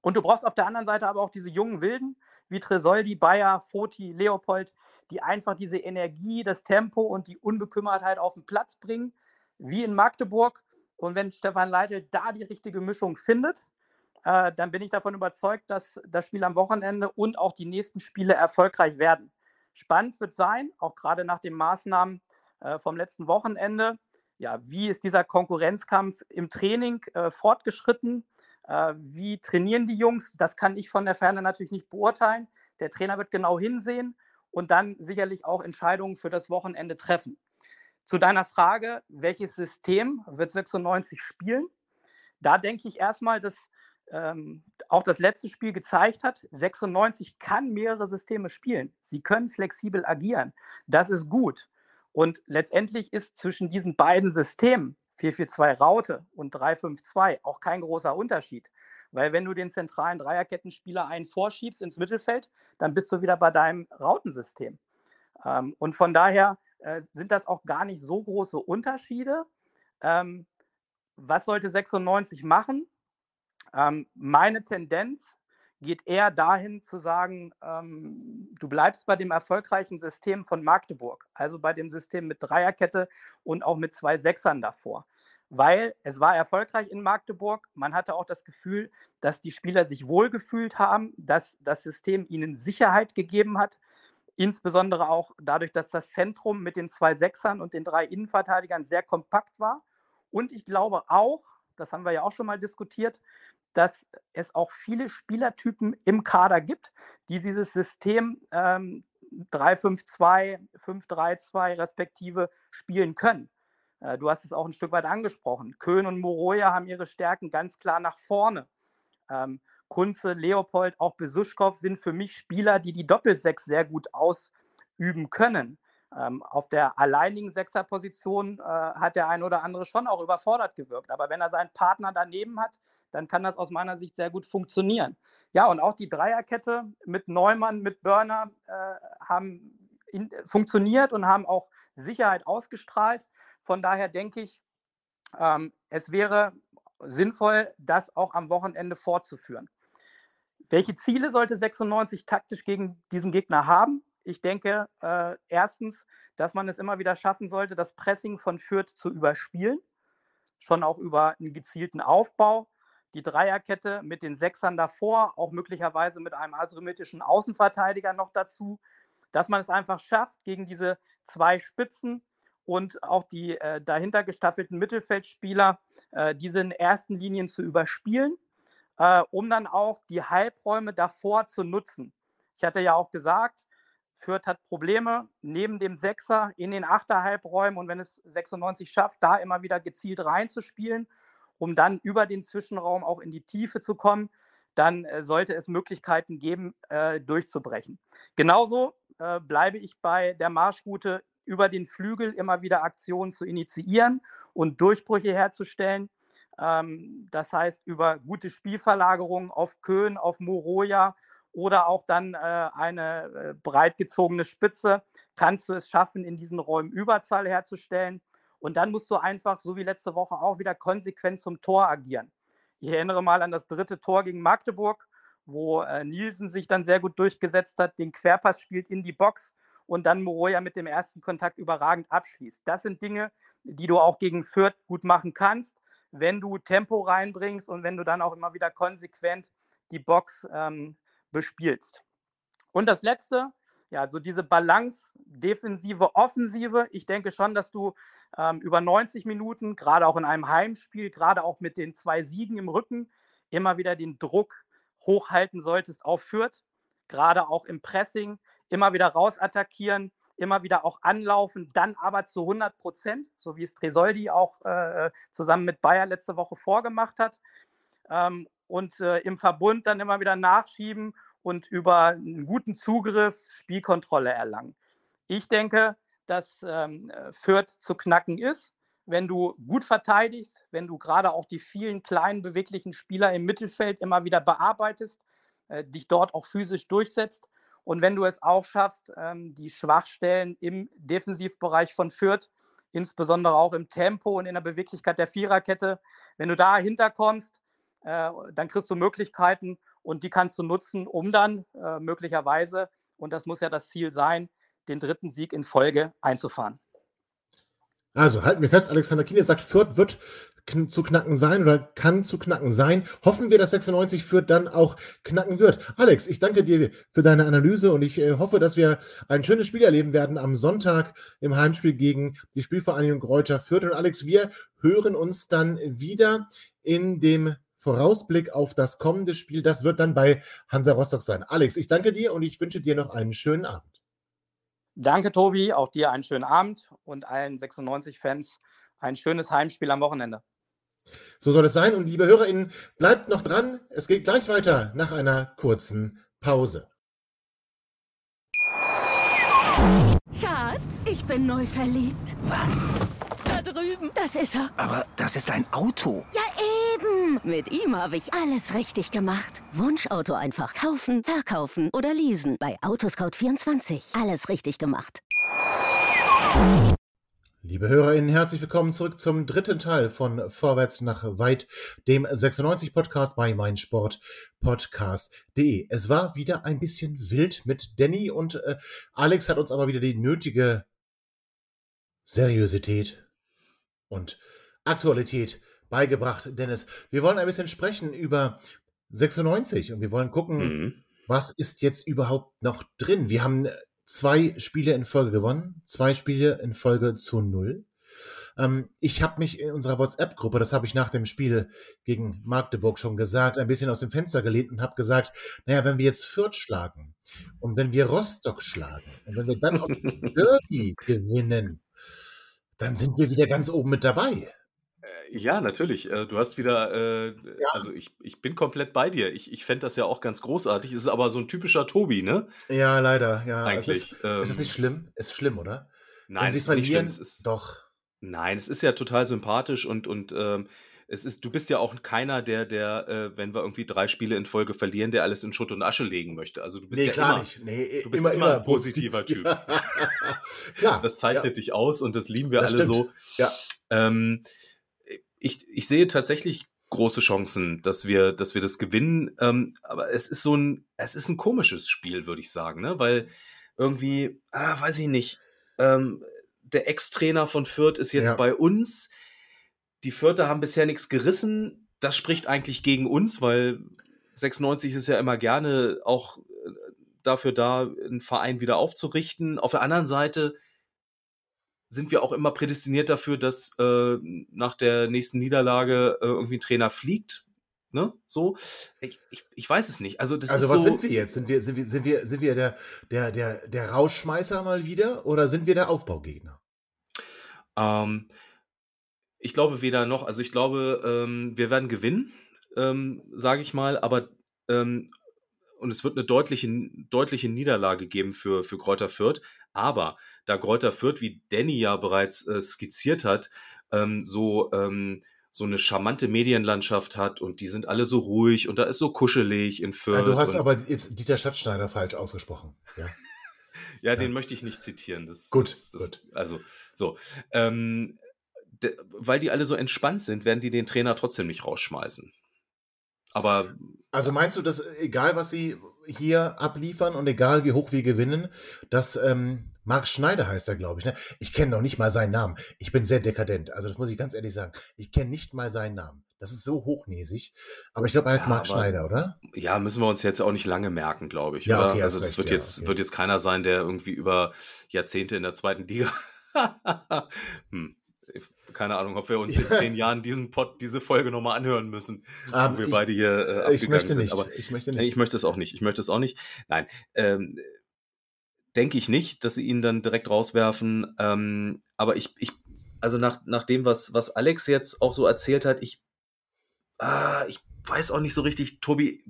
Und du brauchst auf der anderen Seite aber auch diese jungen Wilden wie Tresoldi, Bayer, Foti, Leopold, die einfach diese Energie, das Tempo und die Unbekümmertheit auf den Platz bringen, wie in Magdeburg. Und wenn Stefan Leitl da die richtige Mischung findet, äh, dann bin ich davon überzeugt, dass das Spiel am Wochenende und auch die nächsten Spiele erfolgreich werden. Spannend wird sein, auch gerade nach den Maßnahmen äh, vom letzten Wochenende. Ja, wie ist dieser Konkurrenzkampf im Training äh, fortgeschritten? Äh, wie trainieren die Jungs? Das kann ich von der Ferne natürlich nicht beurteilen. Der Trainer wird genau hinsehen und dann sicherlich auch Entscheidungen für das Wochenende treffen. Zu deiner Frage, welches System wird 96 spielen? Da denke ich erstmal, dass ähm, auch das letzte Spiel gezeigt hat, 96 kann mehrere Systeme spielen. Sie können flexibel agieren. Das ist gut. Und letztendlich ist zwischen diesen beiden Systemen, 442 Raute und 352, auch kein großer Unterschied. Weil wenn du den zentralen Dreierkettenspieler einen vorschiebst ins Mittelfeld, dann bist du wieder bei deinem Rautensystem. Ähm, und von daher äh, sind das auch gar nicht so große Unterschiede. Ähm, was sollte 96 machen? Ähm, meine Tendenz geht eher dahin zu sagen, ähm, du bleibst bei dem erfolgreichen System von Magdeburg, also bei dem System mit Dreierkette und auch mit zwei Sechsern davor. Weil es war erfolgreich in Magdeburg. Man hatte auch das Gefühl, dass die Spieler sich wohlgefühlt haben, dass das System ihnen Sicherheit gegeben hat. Insbesondere auch dadurch, dass das Zentrum mit den zwei Sechsern und den drei Innenverteidigern sehr kompakt war. Und ich glaube auch, das haben wir ja auch schon mal diskutiert, dass es auch viele Spielertypen im Kader gibt, die dieses System ähm, 3-5-2, 5-3-2 respektive spielen können. Äh, du hast es auch ein Stück weit angesprochen. Köhn und Moroja haben ihre Stärken ganz klar nach vorne. Ähm, Kunze, Leopold, auch Besuschkow sind für mich Spieler, die die Doppelsechs sehr gut ausüben können. Ähm, auf der alleinigen Sechserposition äh, hat der ein oder andere schon auch überfordert gewirkt. Aber wenn er seinen Partner daneben hat, dann kann das aus meiner Sicht sehr gut funktionieren. Ja, und auch die Dreierkette mit Neumann, mit Burner äh, haben in, funktioniert und haben auch Sicherheit ausgestrahlt. Von daher denke ich, ähm, es wäre sinnvoll, das auch am Wochenende fortzuführen. Welche Ziele sollte 96 taktisch gegen diesen Gegner haben? Ich denke, äh, erstens, dass man es immer wieder schaffen sollte, das Pressing von Fürth zu überspielen, schon auch über einen gezielten Aufbau. Die Dreierkette mit den Sechsern davor, auch möglicherweise mit einem asymmetrischen Außenverteidiger noch dazu, dass man es einfach schafft, gegen diese zwei Spitzen und auch die äh, dahinter gestaffelten Mittelfeldspieler äh, diese ersten Linien zu überspielen, äh, um dann auch die Halbräume davor zu nutzen. Ich hatte ja auch gesagt, Fürth hat Probleme neben dem Sechser in den Achterhalbräumen und wenn es 96 schafft, da immer wieder gezielt reinzuspielen, um dann über den Zwischenraum auch in die Tiefe zu kommen, dann äh, sollte es Möglichkeiten geben, äh, durchzubrechen. Genauso äh, bleibe ich bei der Marschroute über den Flügel immer wieder Aktionen zu initiieren und Durchbrüche herzustellen. Ähm, das heißt, über gute Spielverlagerungen auf Köhn, auf Moroja oder auch dann äh, eine äh, breit gezogene Spitze kannst du es schaffen, in diesen Räumen Überzahl herzustellen. Und dann musst du einfach, so wie letzte Woche auch, wieder konsequent zum Tor agieren. Ich erinnere mal an das dritte Tor gegen Magdeburg, wo äh, Nielsen sich dann sehr gut durchgesetzt hat, den Querpass spielt in die Box und dann Moroja mit dem ersten Kontakt überragend abschließt. Das sind Dinge, die du auch gegen Fürth gut machen kannst, wenn du Tempo reinbringst und wenn du dann auch immer wieder konsequent die Box ähm, bespielst. Und das Letzte, ja, so diese Balance, defensive, offensive. Ich denke schon, dass du ähm, über 90 Minuten, gerade auch in einem Heimspiel, gerade auch mit den zwei Siegen im Rücken, immer wieder den Druck hochhalten solltest auf Fürth, gerade auch im Pressing, immer wieder rausattackieren, immer wieder auch anlaufen, dann aber zu 100 Prozent, so wie es Tresoldi auch äh, zusammen mit Bayer letzte Woche vorgemacht hat. Ähm, und äh, im Verbund dann immer wieder nachschieben und über einen guten Zugriff Spielkontrolle erlangen. Ich denke, dass ähm, Fürth zu knacken ist wenn du gut verteidigst, wenn du gerade auch die vielen kleinen beweglichen Spieler im Mittelfeld immer wieder bearbeitest, äh, dich dort auch physisch durchsetzt und wenn du es auch schaffst, ähm, die Schwachstellen im Defensivbereich von Fürth, insbesondere auch im Tempo und in der Beweglichkeit der Viererkette, wenn du da hinterkommst, äh, dann kriegst du Möglichkeiten und die kannst du nutzen, um dann äh, möglicherweise, und das muss ja das Ziel sein, den dritten Sieg in Folge einzufahren. Also halten wir fest, Alexander Kiene sagt, Fürth wird zu knacken sein oder kann zu knacken sein. Hoffen wir, dass 96 Fürth dann auch knacken wird. Alex, ich danke dir für deine Analyse und ich äh, hoffe, dass wir ein schönes Spiel erleben werden am Sonntag im Heimspiel gegen die Spielvereinigung Kräuter Fürth. Und Alex, wir hören uns dann wieder in dem Vorausblick auf das kommende Spiel. Das wird dann bei Hansa Rostock sein. Alex, ich danke dir und ich wünsche dir noch einen schönen Abend. Danke, Tobi. Auch dir einen schönen Abend und allen 96-Fans ein schönes Heimspiel am Wochenende. So soll es sein. Und liebe HörerInnen, bleibt noch dran. Es geht gleich weiter nach einer kurzen Pause. Schatz, ich bin neu verliebt. Was? Da drüben. Das ist er. Aber das ist ein Auto. Ja, eben. Mit ihm habe ich alles richtig gemacht. Wunschauto einfach kaufen, verkaufen oder leasen. Bei Autoscout24. Alles richtig gemacht. Liebe HörerInnen, herzlich willkommen zurück zum dritten Teil von Vorwärts nach Weit, dem 96-Podcast bei meinsportpodcast.de. Es war wieder ein bisschen wild mit Danny und äh, Alex hat uns aber wieder die nötige Seriosität und Aktualität beigebracht, Dennis. Wir wollen ein bisschen sprechen über 96 und wir wollen gucken, mhm. was ist jetzt überhaupt noch drin. Wir haben zwei Spiele in Folge gewonnen, zwei Spiele in Folge zu null. Ähm, ich habe mich in unserer WhatsApp-Gruppe, das habe ich nach dem Spiel gegen Magdeburg schon gesagt, ein bisschen aus dem Fenster gelehnt und habe gesagt, naja, wenn wir jetzt Fürth schlagen und wenn wir Rostock schlagen und wenn wir dann auch *laughs* Derby gewinnen, dann sind wir wieder ganz oben mit dabei. Äh, ja, natürlich. Äh, du hast wieder, äh, ja. also ich, ich bin komplett bei dir. Ich, ich fände das ja auch ganz großartig. Es ist aber so ein typischer Tobi, ne? Ja, leider. Ja, eigentlich. Es ist, ähm, es ist nicht schlimm. Es ist schlimm, oder? Nein, sie es ist nicht schlimm. verlieren, Es ist, doch. nein, es ist ja total sympathisch und, und ähm, es ist, du bist ja auch keiner, der, der, äh, wenn wir irgendwie drei Spiele in Folge verlieren, der alles in Schutt und Asche legen möchte. Also du bist Nee, ja klar immer, nicht. Nee, du bist immer, immer, immer ein positiver positiv. Typ. *laughs* klar. Das zeichnet ja, dich aus und das lieben wir das alle stimmt. so. Ja. Ähm, ich, ich sehe tatsächlich große Chancen, dass wir, dass wir das gewinnen. Ähm, aber es ist so ein, es ist ein komisches Spiel, würde ich sagen, ne? Weil irgendwie, ah, weiß ich nicht, ähm, der Ex-Trainer von Fürth ist jetzt Ja. bei uns. Die Fürther haben bisher nichts gerissen. Das spricht eigentlich gegen uns, weil 96 ist ja immer gerne auch äh, dafür da, einen Verein wieder aufzurichten. Auf der anderen Seite sind wir auch immer prädestiniert dafür, dass äh, nach der nächsten Niederlage äh, irgendwie ein Trainer fliegt. Ne? So. Ich, ich, ich weiß es nicht. Also, das Also ist was so. sind wir jetzt? Sind wir, sind wir, sind wir, sind wir der, der, der, der Rausschmeißer mal wieder oder sind wir der Aufbaugegner? Ähm, ich glaube weder noch. Also ich glaube, ähm, wir werden gewinnen, ähm, sage ich mal, aber ähm, und es wird eine deutliche, deutliche Niederlage geben für, für Kräuter Fürth. Aber da Kräuter Fürth, wie Danny ja bereits äh, skizziert hat, ähm, so, ähm, so eine charmante Medienlandschaft hat und die sind alle so ruhig und da ist so kuschelig in Ja, Fürth. du hast aber jetzt Dieter Schatzschneider falsch ausgesprochen. *laughs* Ja. Ja, den möchte ich nicht zitieren. Das, Gut, das, das, gut. Also, so. Ähm, de, weil die alle so entspannt sind, werden die den Trainer trotzdem nicht rausschmeißen. Aber Also meinst du, dass egal was sie hier abliefern und egal wie hoch wir gewinnen, dass ähm, Marc Schneider heißt er, glaube ich. Ne? Ich kenne noch nicht mal seinen Namen. Ich bin sehr dekadent. Also das muss ich ganz ehrlich sagen. Ich kenne nicht mal seinen Namen. Das ist so hochnäsig. Aber ich glaube, er heißt Ja, Marc Schneider, oder? ja, müssen wir uns jetzt auch nicht lange merken, glaube ich. Ja, oder? okay, hast also das recht, wird ja, jetzt okay. wird jetzt keiner sein, der irgendwie über Jahrzehnte in der zweiten Liga. *laughs* hm. Keine Ahnung, ob wir uns in zehn Jahren diesen Pod, diese Folge nochmal anhören müssen, Ähm, wo wir ich- beide hier äh, abgegangen Ich möchte sind. nicht. Aber ich möchte nicht. Ich möchte es auch nicht. Ich möchte es auch nicht. Nein, ähm, denke ich nicht, dass sie ihn dann direkt rauswerfen. Ähm, aber ich, ich, also nach, nach dem, was, was Alex jetzt auch so erzählt hat, ich, ah, ich weiß auch nicht so richtig, Tobi,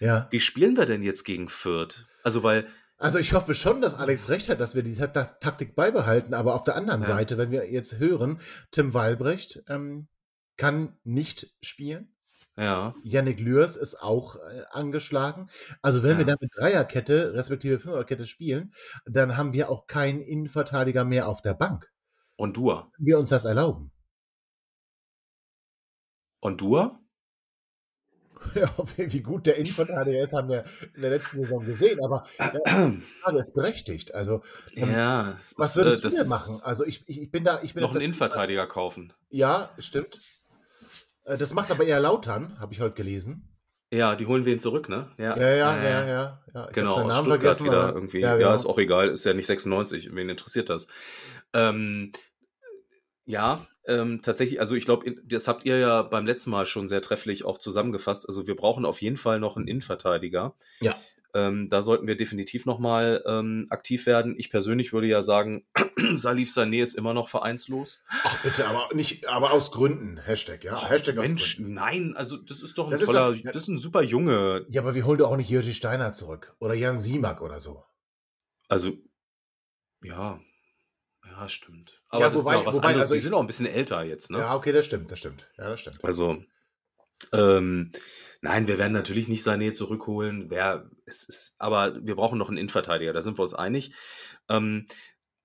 ja. wie spielen wir denn jetzt gegen Fürth? Also, weil, Also ich hoffe schon, dass Alex recht hat, dass wir die Ta Ta Taktik beibehalten. Aber auf der anderen Ja. Seite, wenn wir jetzt hören, Tim Walbrecht ähm, kann nicht spielen. Ja, Yannick Lürs ist auch äh, angeschlagen. Also wenn Ja. wir dann mit Dreierkette, respektive Fünferkette spielen, dann haben wir auch keinen Innenverteidiger mehr auf der Bank. und Dua. Können wir uns das erlauben? Und Dua? *laughs* Ja, wie gut der Innenverteidiger ist, haben wir in der letzten Saison gesehen. Aber äh, die *clears throat* Frage ist berechtigt. Also ähm, Ja, was ist, würdest äh, du ist machen? Also ich, ich, bin da, ich bin noch einen Innenverteidiger kaufen. Ja, stimmt. Äh, Das macht aber eher Lautern, habe ich heute gelesen. Ja, die holen wir ihn zurück, ne? Ja, ja, ja, ja. ja. Ich hab Genau, aus Stuttgart vergessen, wieder aber- irgendwie. Ja, Ja, genau. ist auch egal, ist ja nicht 96, wen interessiert das? Ähm, ja, ähm, tatsächlich, also ich glaube, das habt ihr ja beim letzten Mal schon sehr trefflich auch zusammengefasst. Also wir brauchen auf jeden Fall noch einen Innenverteidiger. Ja. Ähm, da sollten wir definitiv nochmal ähm, aktiv werden. Ich persönlich würde ja sagen, *clears throat* Salif Sané ist immer noch vereinslos. Ach bitte, aber nicht, aber aus Gründen. Hashtag, ja. Hashtag aus Mensch, nein, also das ist doch ein Das ist toller, doch- das ist ein super Junge. Ja, aber wir holen doch auch nicht Jürgen Steiner zurück. Oder Jan Simak oder so. Also, ja, ja, stimmt. Aber Ja, das wobei- ist ja was wobei, anderes. also Die ich- sind auch ein bisschen älter jetzt, ne? Ja, okay, das stimmt, das stimmt. Ja, das stimmt. Also, ähm, nein, wir werden natürlich nicht Sané zurückholen. Wer, es ist, aber wir brauchen noch einen Innenverteidiger, da sind wir uns einig. Ähm,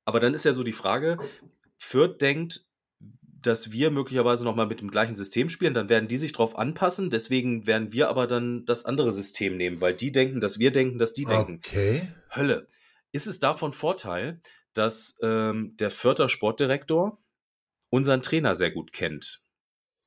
aber dann ist ja so die Frage, Fürth denkt, dass wir möglicherweise nochmal mit dem gleichen System spielen, dann werden die sich darauf anpassen, deswegen werden wir aber dann das andere System nehmen, weil die denken, dass wir denken, dass die denken. Okay. Hölle. Ist es davon Vorteil, dass ähm, der Fürther Sportdirektor unseren Trainer sehr gut kennt?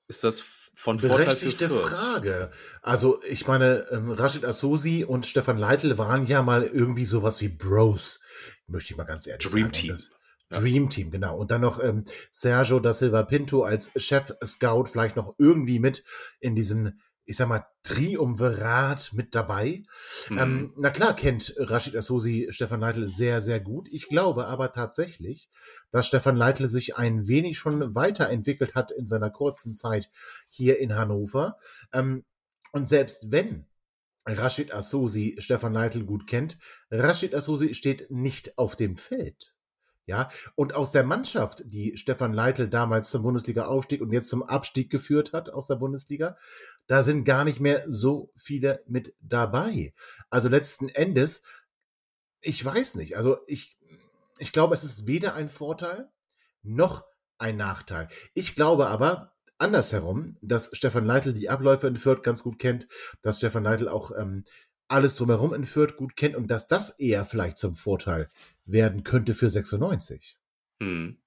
Ist das von Vorteil für Fürth? Frage. Also, ich meine, ähm, Rashid Assouzi und Stefan Leitl waren ja mal irgendwie sowas wie Bros. Möchte ich mal ganz ehrlich Dream sagen. Team. Das, Dream Team, genau. Und dann noch ähm, Sergio da Silva Pinto als Chef-Scout vielleicht noch irgendwie mit in diesem, ich sag mal, Triumvirat mit dabei. Mhm. Ähm, na klar kennt Rashid Assouzi Stefan Leitl sehr, sehr gut. Ich glaube aber tatsächlich, dass Stefan Leitl sich ein wenig schon weiterentwickelt hat in seiner kurzen Zeit hier in Hannover. Ähm, und selbst wenn Rashid Assouzi Stefan Leitl gut kennt, Rashid Assouzi steht nicht auf dem Feld. Ja, und aus der Mannschaft, die Stefan Leitl damals zum Bundesliga-Aufstieg und jetzt zum Abstieg geführt hat aus der Bundesliga, da sind gar nicht mehr so viele mit dabei. Also letzten Endes, ich weiß nicht, also ich, ich glaube, es ist weder ein Vorteil noch ein Nachteil. Ich glaube aber, andersherum, dass Stefan Leitl die Abläufe in Fürth ganz gut kennt, dass Stefan Leitl auch ähm, alles drumherum in Fürth gut kennt und dass das eher vielleicht zum Vorteil werden könnte für 96. Hm.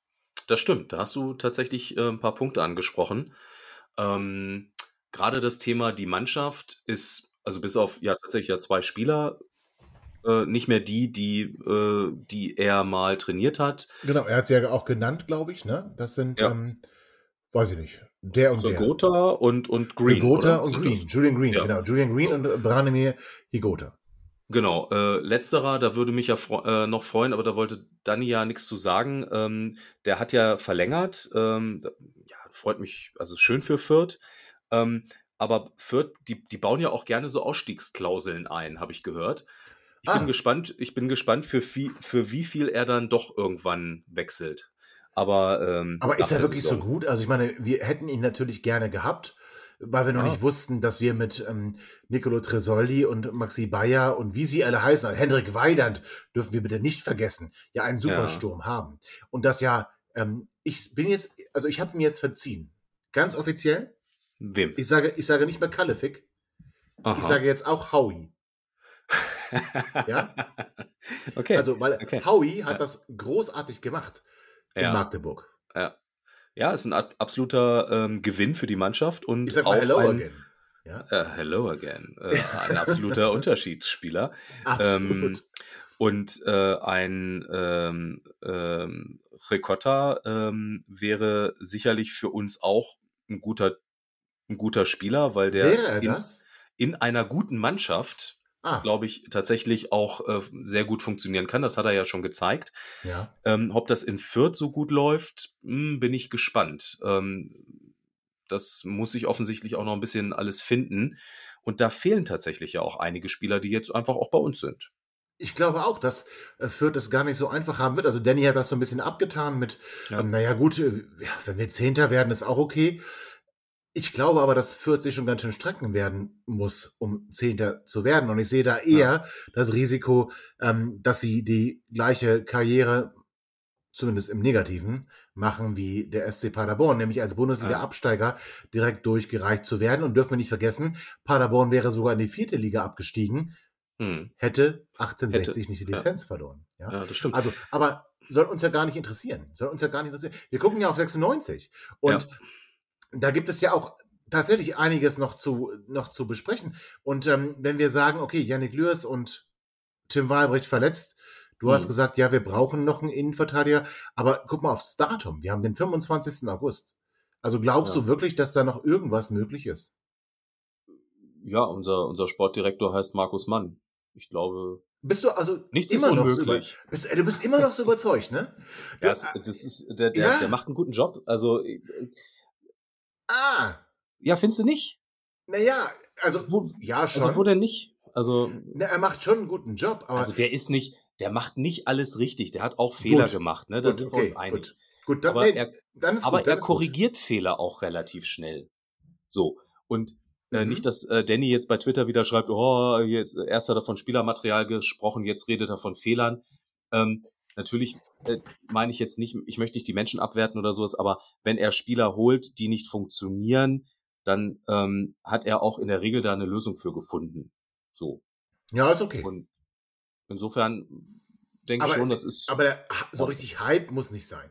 Das stimmt, da hast du tatsächlich äh, ein paar Punkte angesprochen. Ähm, Gerade das Thema die Mannschaft ist, also bis auf ja tatsächlich ja zwei Spieler, äh, nicht mehr die, die, äh, die er mal trainiert hat. Genau, er hat sie ja auch genannt, glaube ich, ne? Das sind, Ja. ähm, weiß ich nicht, der und der. Higota und, und Green. Higota und Green, das? Julian Green, Ja. genau, Julian Green und äh, Branimir Higota. Genau, äh, letzterer, da würde mich ja äh, noch freuen, aber da wollte Danny ja nichts zu sagen. Ähm, der hat ja verlängert. Ähm, ja, freut mich, also schön für Fürth. Ähm, aber Fürth, die, die bauen ja auch gerne so Ausstiegsklauseln ein, habe ich gehört. Ich Ah. bin gespannt, ich bin gespannt, für, wie, für wie viel er dann doch irgendwann wechselt. Aber, ähm, Aber ist er wirklich so Saison- gut? Also ich meine, wir hätten ihn natürlich gerne gehabt, weil wir noch Ja. nicht wussten, dass wir mit ähm, Nicolo Tresoldi und Maxi Bayer und wie sie alle heißen, Hendrik Weidand, dürfen wir bitte nicht vergessen, ja einen Supersturm haben. Und das ja, ähm, ich bin jetzt, also ich habe ihn jetzt verziehen. Ganz offiziell. Wem? Ich sage, ich sage nicht mehr Kalefik. Aha. Ich sage jetzt auch Howie. *laughs* Ja? okay. Also, weil okay. Howie hat Ja. das großartig gemacht in Ja. Magdeburg. Ja. Ja, ist ein ab- absoluter ähm, Gewinn für die Mannschaft und Ich sag mal auch Hello ein, again. Ja? Äh, hello again. Äh, *laughs* ein absoluter Unterschiedsspieler. Absolut. Ähm, und äh, ein ähm, ähm, Ricotta ähm, wäre sicherlich für uns auch ein guter, ein guter Spieler, weil der er in, in einer guten Mannschaft, Ah. glaube ich, tatsächlich auch äh, sehr gut funktionieren kann. Das hat er ja schon gezeigt. Ja. Ähm, ob das in Fürth so gut läuft, hm, bin ich gespannt. Ähm, das muss sich offensichtlich auch noch ein bisschen alles finden. Und da fehlen tatsächlich ja auch einige Spieler, die jetzt einfach auch bei uns sind. Ich glaube auch, dass äh, Fürth es gar nicht so einfach haben wird. Also Danny hat das so ein bisschen abgetan mit, Ja. ähm, naja gut, äh, ja, wenn wir Zehnter werden, ist auch okay. Ich glaube aber, dass Fürth sich schon ganz schön strecken werden muss, um Zehnter zu werden. Und ich sehe da eher das Risiko, ähm, dass sie die gleiche Karriere, zumindest im Negativen, machen wie der SC Paderborn, nämlich als Bundesliga-Absteiger direkt durchgereicht zu werden. Und dürfen wir nicht vergessen, Paderborn wäre sogar in die vierte Liga abgestiegen, Hm. hätte 1860 Hätte, nicht die ja. Lizenz verloren. Ja? Ja, das stimmt. Also, aber soll uns ja gar nicht interessieren. Soll uns ja gar nicht interessieren. Wir gucken ja auf 96. Und da gibt es ja auch tatsächlich einiges noch zu, noch zu besprechen. Und ähm, wenn wir sagen, okay, Yannick Lürs und Tim Wahlbrecht verletzt, du hast Mhm. gesagt, ja, wir brauchen noch einen Innenverteidiger, aber guck mal aufs Datum. Wir haben den 25. August. Also glaubst Ja. du wirklich, dass da noch irgendwas möglich ist? Ja, unser, unser Sportdirektor heißt Markus Mann. Ich glaube, Bist du also nichts ist immer noch so unmöglich. bist, äh, du bist immer noch so überzeugt, ne? *laughs* Ja, es, das ist, der, der, Ja. der macht einen guten Job. Also, äh, ah, ja, findest du nicht? naja, also Wo, ja schon. also, wo denn nicht? Also, Na, er macht schon einen guten Job, aber also der ist nicht, der macht nicht alles richtig. Der hat auch Fehler Gut, gemacht, ne? Da gut, sind okay, wir uns einig. gut. Gut, dann, aber nee, er, dann ist aber gut, dann er ist gut. korrigiert Fehler auch relativ schnell. So. Und äh, Mhm. nicht, dass äh, Danny jetzt bei Twitter wieder schreibt, oh, jetzt erst hat er von Spielermaterial gesprochen, jetzt redet er von Fehlern. Ähm, natürlich äh, meine ich jetzt nicht, ich möchte nicht die Menschen abwerten oder sowas, aber wenn er Spieler holt, die nicht funktionieren, dann ähm, hat er auch in der Regel da eine Lösung für gefunden. So. Ja, ist okay. Und insofern denke ich schon, das ist. aber der, so richtig Hype muss nicht sein.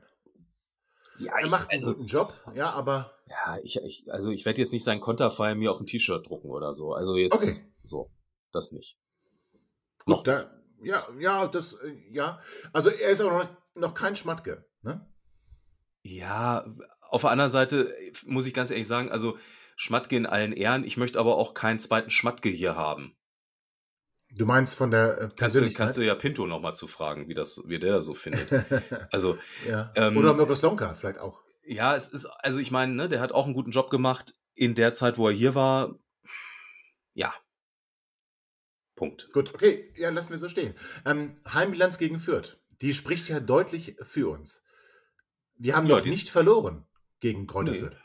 ja, Er ich- macht einen also- guten Job, ja, aber Ja, ich, ich also ich werde jetzt nicht seinen Konterfei mir auf ein T-Shirt drucken oder so. Also jetzt Okay. so, das nicht. gut, Noch. da, ja, ja, das, äh, ja. Also er ist auch noch, noch kein Schmatke, ne? Ja, auf der anderen Seite muss ich ganz ehrlich sagen, also Schmatke in allen Ehren, ich möchte aber auch keinen zweiten Schmatke hier haben. Du meinst von der äh, Kannst du, kannst du ja Pinto nochmal zu fragen, wie das, wie der das so findet. *laughs* Also, ja. ähm, Oder Miroslonka vielleicht auch. ja, es ist, also ich meine, ne, der hat auch einen guten Job gemacht in der Zeit, wo er hier war. Ja. Punkt. Gut, okay, ja, lassen wir so stehen. Ähm, Heimbilanz gegen Fürth. die spricht ja deutlich für uns. Wir haben Ja, noch nicht verloren gegen Kräuter Nee. Fürth.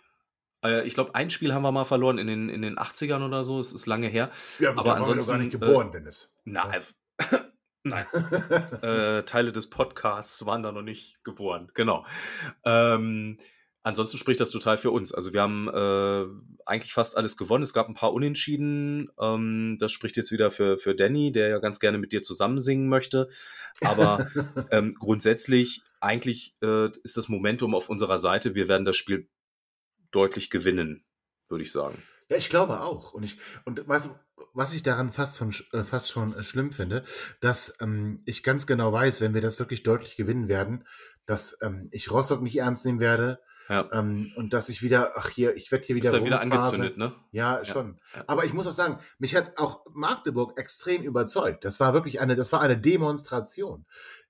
Äh, ich glaube, ein Spiel haben wir mal verloren in den, in den 80ern oder so. Es ist lange her. Ja, aber da waren wir noch ansonsten. gar nicht geboren, Dennis. Äh, na, *laughs* Nein. äh, Teile des Podcasts waren da noch nicht geboren. Genau. Ähm, ansonsten spricht das total für uns. Also wir haben äh, eigentlich fast alles gewonnen. Es gab ein paar Unentschieden. Ähm, das spricht jetzt wieder für, für Danny, der ja ganz gerne mit dir zusammen singen möchte. Aber *laughs* ähm, grundsätzlich, eigentlich äh, ist das Momentum auf unserer Seite. Wir werden das Spiel deutlich gewinnen, würde ich sagen. Ja, ich glaube auch. Und ich, und weißt du, was ich daran fast schon, äh, fast schon äh, schlimm finde, dass ähm, ich ganz genau weiß, wenn wir das wirklich deutlich gewinnen werden, dass ähm, ich Rostock nicht ernst nehmen werde. Ja. Ähm, und dass ich wieder, ach hier, ich werde hier wieder. Ist ja wieder angezündet, ne? Ja, schon. ja. Aber ich muss auch sagen, mich hat auch Magdeburg extrem überzeugt. Das war wirklich eine, das war eine Demonstration.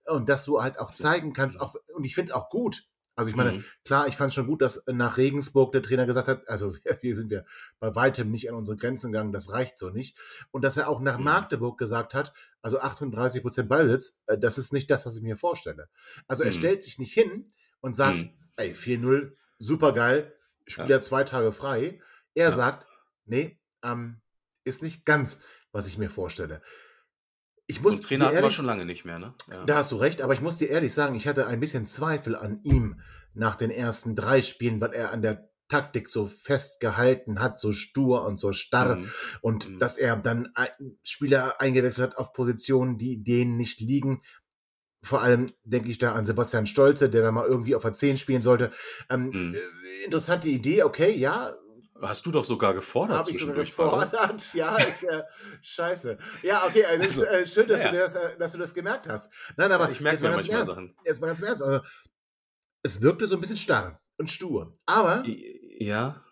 Und dass du halt auch zeigen kannst, auch, und ich finde auch gut. Also ich meine, Mhm. klar, ich fand schon gut, dass nach Regensburg der Trainer gesagt hat, also *laughs* hier sind wir bei weitem nicht an unsere Grenzen gegangen, das reicht so nicht. Und dass er auch nach Mhm. Magdeburg gesagt hat, also 38 Prozent Ballbesitz, äh, das ist nicht das, was ich mir vorstelle. Also er Mhm. stellt sich nicht hin und sagt, Mhm. Ey, 4-0, super geil, Spieler zwei Tage frei. Er Ja. sagt, nee, ähm, ist nicht ganz, was ich mir vorstelle. Ich muss So Trainer hatten wir schon lange nicht mehr, ne? Ja. da hast du recht, aber ich muss dir ehrlich sagen, ich hatte ein bisschen Zweifel an ihm nach den ersten drei Spielen, weil er an der Taktik so festgehalten hat, so stur und so starr Mhm. und Mhm. dass er dann Spieler eingewechselt hat auf Positionen, die denen nicht liegen. Vor allem denke ich da an Sebastian Stolze, der da mal irgendwie auf der 10 spielen sollte. Ähm, äh, interessante Idee, okay, ja, Hast du doch sogar gefordert habe ich sogar gefordert. Ja, ich, äh, scheiße. Ja, okay, äh, das ist Also, äh, schön, dass, naja. du das, äh, dass du das gemerkt hast. Nein, aber Ja, ich merke jetzt mal ganz Ernst. Sachen. Jetzt mal ganz im Ernst. Also, es wirkte so ein bisschen starr und stur. Aber Ja,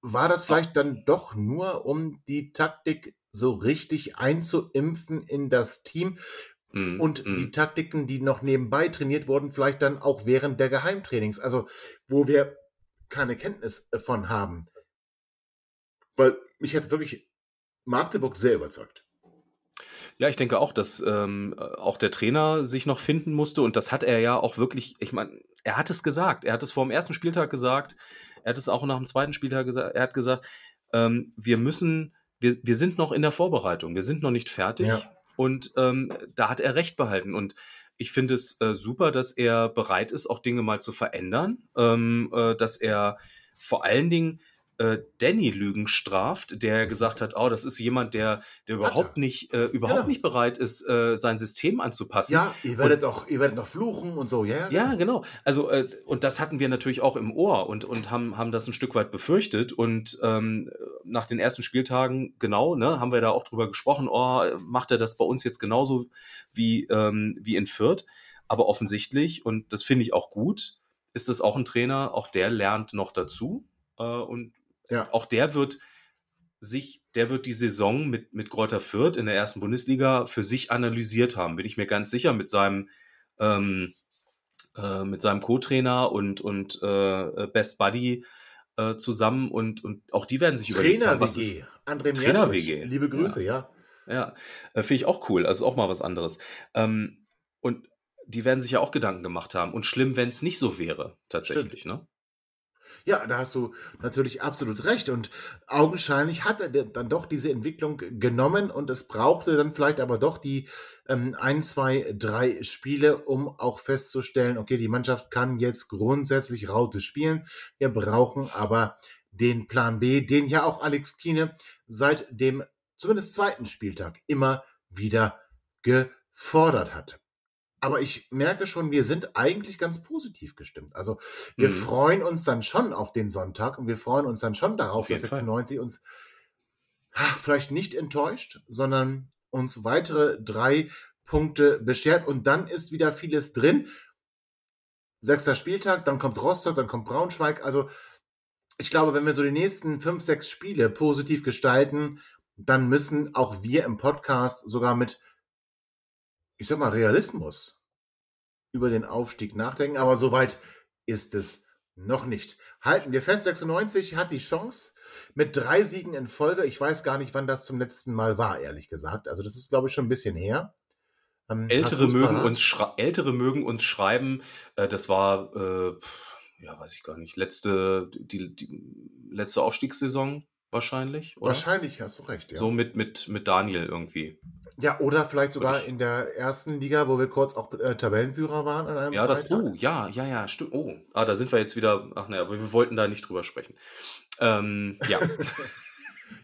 war das vielleicht dann doch nur, um die Taktik so richtig einzuimpfen in das Team Mhm. und Mhm. die Taktiken, die noch nebenbei trainiert wurden, vielleicht dann auch während der Geheimtrainings, also wo wir keine Kenntnis von haben. Weil mich hat wirklich Magdeburg sehr überzeugt. Ja, ich denke auch, dass ähm, äh, auch der Trainer sich noch finden musste und das hat er ja auch wirklich, ich meine, er hat es gesagt, er hat es vor dem ersten Spieltag gesagt, er hat es auch nach dem zweiten Spieltag gesagt, er hat gesagt, ähm, wir müssen, wir, wir sind noch in der Vorbereitung, wir sind noch nicht fertig Ja. Und ähm, da hat er recht behalten. Und ich finde es äh, super, dass er bereit ist, auch Dinge mal zu verändern, ähm, äh, dass er vor allen Dingen äh, Danny Lügen straft, der gesagt hat, oh, das ist jemand, der, der überhaupt nicht, äh, überhaupt Genau. nicht bereit ist, äh, sein System anzupassen. Ja, ihr werdet auch, ihr werdet noch fluchen und so, ja? Ja, genau. Also, äh, und das hatten wir natürlich auch im Ohr und, und haben, haben das ein Stück weit befürchtet. Und ähm, nach den ersten Spieltagen, genau, ne, haben wir da auch drüber gesprochen, oh, macht er das bei uns jetzt genauso wie, ähm, wie in Fürth? Aber offensichtlich, und das finde ich auch gut, ist das auch ein Trainer, auch der lernt noch dazu. Äh, und Ja. auch der wird sich, der wird die Saison mit, mit Greuther Fürth in der ersten Bundesliga für sich analysiert haben, bin ich mir ganz sicher, mit seinem, ähm, äh, mit seinem Co-Trainer und, und äh, Best Buddy äh, zusammen und, und auch die werden sich überlegt haben, was Trainer-WG. ist André Trainer WG. Liebe Grüße, ja. ja, äh, finde ich auch cool. Also ist auch mal was anderes. Ähm, und die werden sich ja auch Gedanken gemacht haben. Und schlimm, wenn es nicht so wäre, tatsächlich, ne? Ja, da hast du natürlich absolut recht. Und augenscheinlich hat er dann doch diese Entwicklung genommen und es brauchte dann vielleicht aber doch die ähm, ein, zwei, drei Spiele, um auch festzustellen, okay, die Mannschaft kann jetzt grundsätzlich Raute spielen. Wir brauchen aber den Plan B, den ja auch Alex Kiene seit dem zumindest zweiten Spieltag immer wieder gefordert hat. Aber ich merke schon, wir sind eigentlich ganz positiv gestimmt. Also wir Mhm. freuen uns dann schon auf den Sonntag und wir freuen uns dann schon darauf, dass Fall. 96 uns vielleicht nicht enttäuscht, sondern uns weitere drei Punkte beschert und dann ist wieder vieles drin. Sechster Spieltag, dann kommt Rostock, dann kommt Braunschweig. Also ich glaube, wenn wir so die nächsten fünf, sechs Spiele positiv gestalten, dann müssen auch wir im Podcast sogar mit, ich sag mal, Realismus über den Aufstieg nachdenken. Aber soweit ist es noch nicht. Halten wir fest, 96 hat die Chance mit drei Siegen in Folge. Ich weiß gar nicht, wann das zum letzten Mal war, ehrlich gesagt. Also das ist, glaube ich, schon ein bisschen her. Ähm, Ältere mögen, uns Ältere mögen uns schreiben, äh, das war, äh, ja, weiß ich gar nicht, letzte, die, die letzte Aufstiegssaison wahrscheinlich, oder? Wahrscheinlich hast du recht, ja. So mit, mit, mit Daniel irgendwie. Ja, oder vielleicht sogar ich- in der ersten Liga, wo wir kurz auch äh, Tabellenführer waren an einem Ja, das, Freitag. oh, ja, ja, ja, stimmt. Oh, ah, da sind wir jetzt wieder, ach ne, aber wir wollten da nicht drüber sprechen. Ähm, ja, *laughs*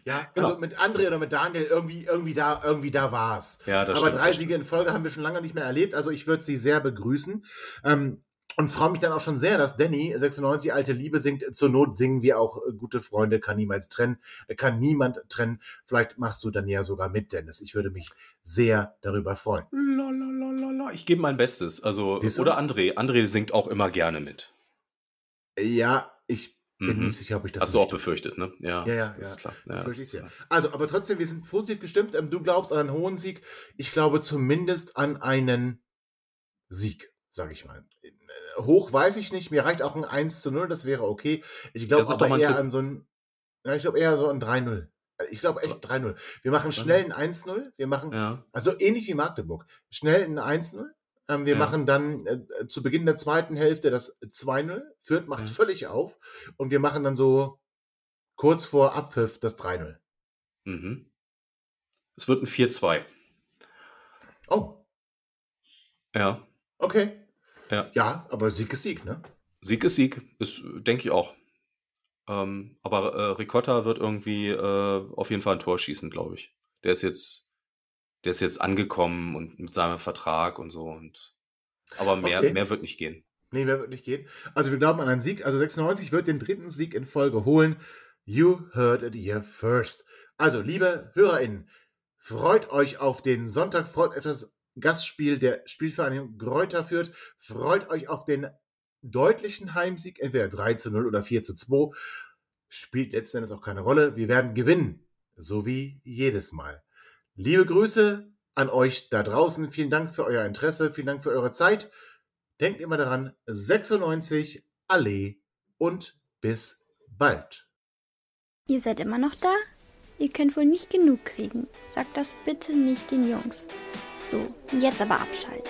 Ja, Genau. also mit André oder mit Daniel, irgendwie, irgendwie da, irgendwie da war's. ja, das Aber stimmt. drei das Siege in Folge haben wir schon lange nicht mehr erlebt. Also ich würde sie sehr begrüßen. Ähm, und freue mich dann auch schon sehr, dass Danny, 96, alte Liebe singt. Zur Not singen wir auch äh, gute Freunde, kann niemals trennen, äh, kann niemand trennen. Vielleicht machst du dann ja sogar mit, Dennis. Ich würde mich sehr darüber freuen. Lalalala. Ich gebe mein Bestes. Also, oder André. André singt auch immer gerne mit. Ja, ich bin Mhm. nicht sicher, ob ich das Hast du auch befürchtet, ne? Ja, Ja, ja, ist ja. klar. Ja, ist sehr. klar. Also, aber trotzdem, wir sind positiv gestimmt. Ähm, du glaubst an einen hohen Sieg. Ich glaube zumindest an einen Sieg, sage ich mal. Äh, Hoch weiß ich nicht. Mir reicht auch ein 1 zu 0, das wäre okay. Ich glaube aber eher Tipp. an so ein, ja, ich glaube eher so ein 3-0. Ich glaube echt 3-0. Wir machen schnell ein 1-0. Wir machen, Ja. also ähnlich wie Magdeburg. Schnell ein 1-0. Ähm, wir Ja. machen dann äh, zu Beginn der zweiten Hälfte das 2-0. Fürth macht völlig auf. Und wir machen dann so kurz vor Abpfiff das 3-0. Mhm. Es wird ein 4-2. Oh, Ja. okay. Ja. Ja, aber Sieg ist Sieg, ne? Sieg ist Sieg. Ist, denke ich auch. Ähm, aber äh, Ricotta wird irgendwie äh, auf jeden Fall ein Tor schießen, glaube ich. Der ist jetzt, der ist jetzt angekommen und mit seinem Vertrag und so und aber mehr, Okay. mehr wird nicht gehen. Nee, mehr wird nicht gehen. Also wir glauben an einen Sieg. Also 96 wird den dritten Sieg in Folge holen. You heard it here first. Also, liebe HörerInnen, freut euch auf den Sonntag, freut euch auf das Gastspiel der Spielvereinigung Gräuter Fürth, freut euch auf den deutlichen Heimsieg, entweder 3 zu 0 oder 4 zu 2. Spielt letzten Endes auch keine Rolle. Wir werden gewinnen. So wie jedes Mal. Liebe Grüße an euch da draußen. Vielen Dank für euer Interesse. Vielen Dank für eure Zeit. Denkt immer daran, 96 Allee und bis bald. Ihr seid immer noch da? Ihr könnt wohl nicht genug kriegen. Sagt das bitte nicht den Jungs. So, jetzt aber abschalten.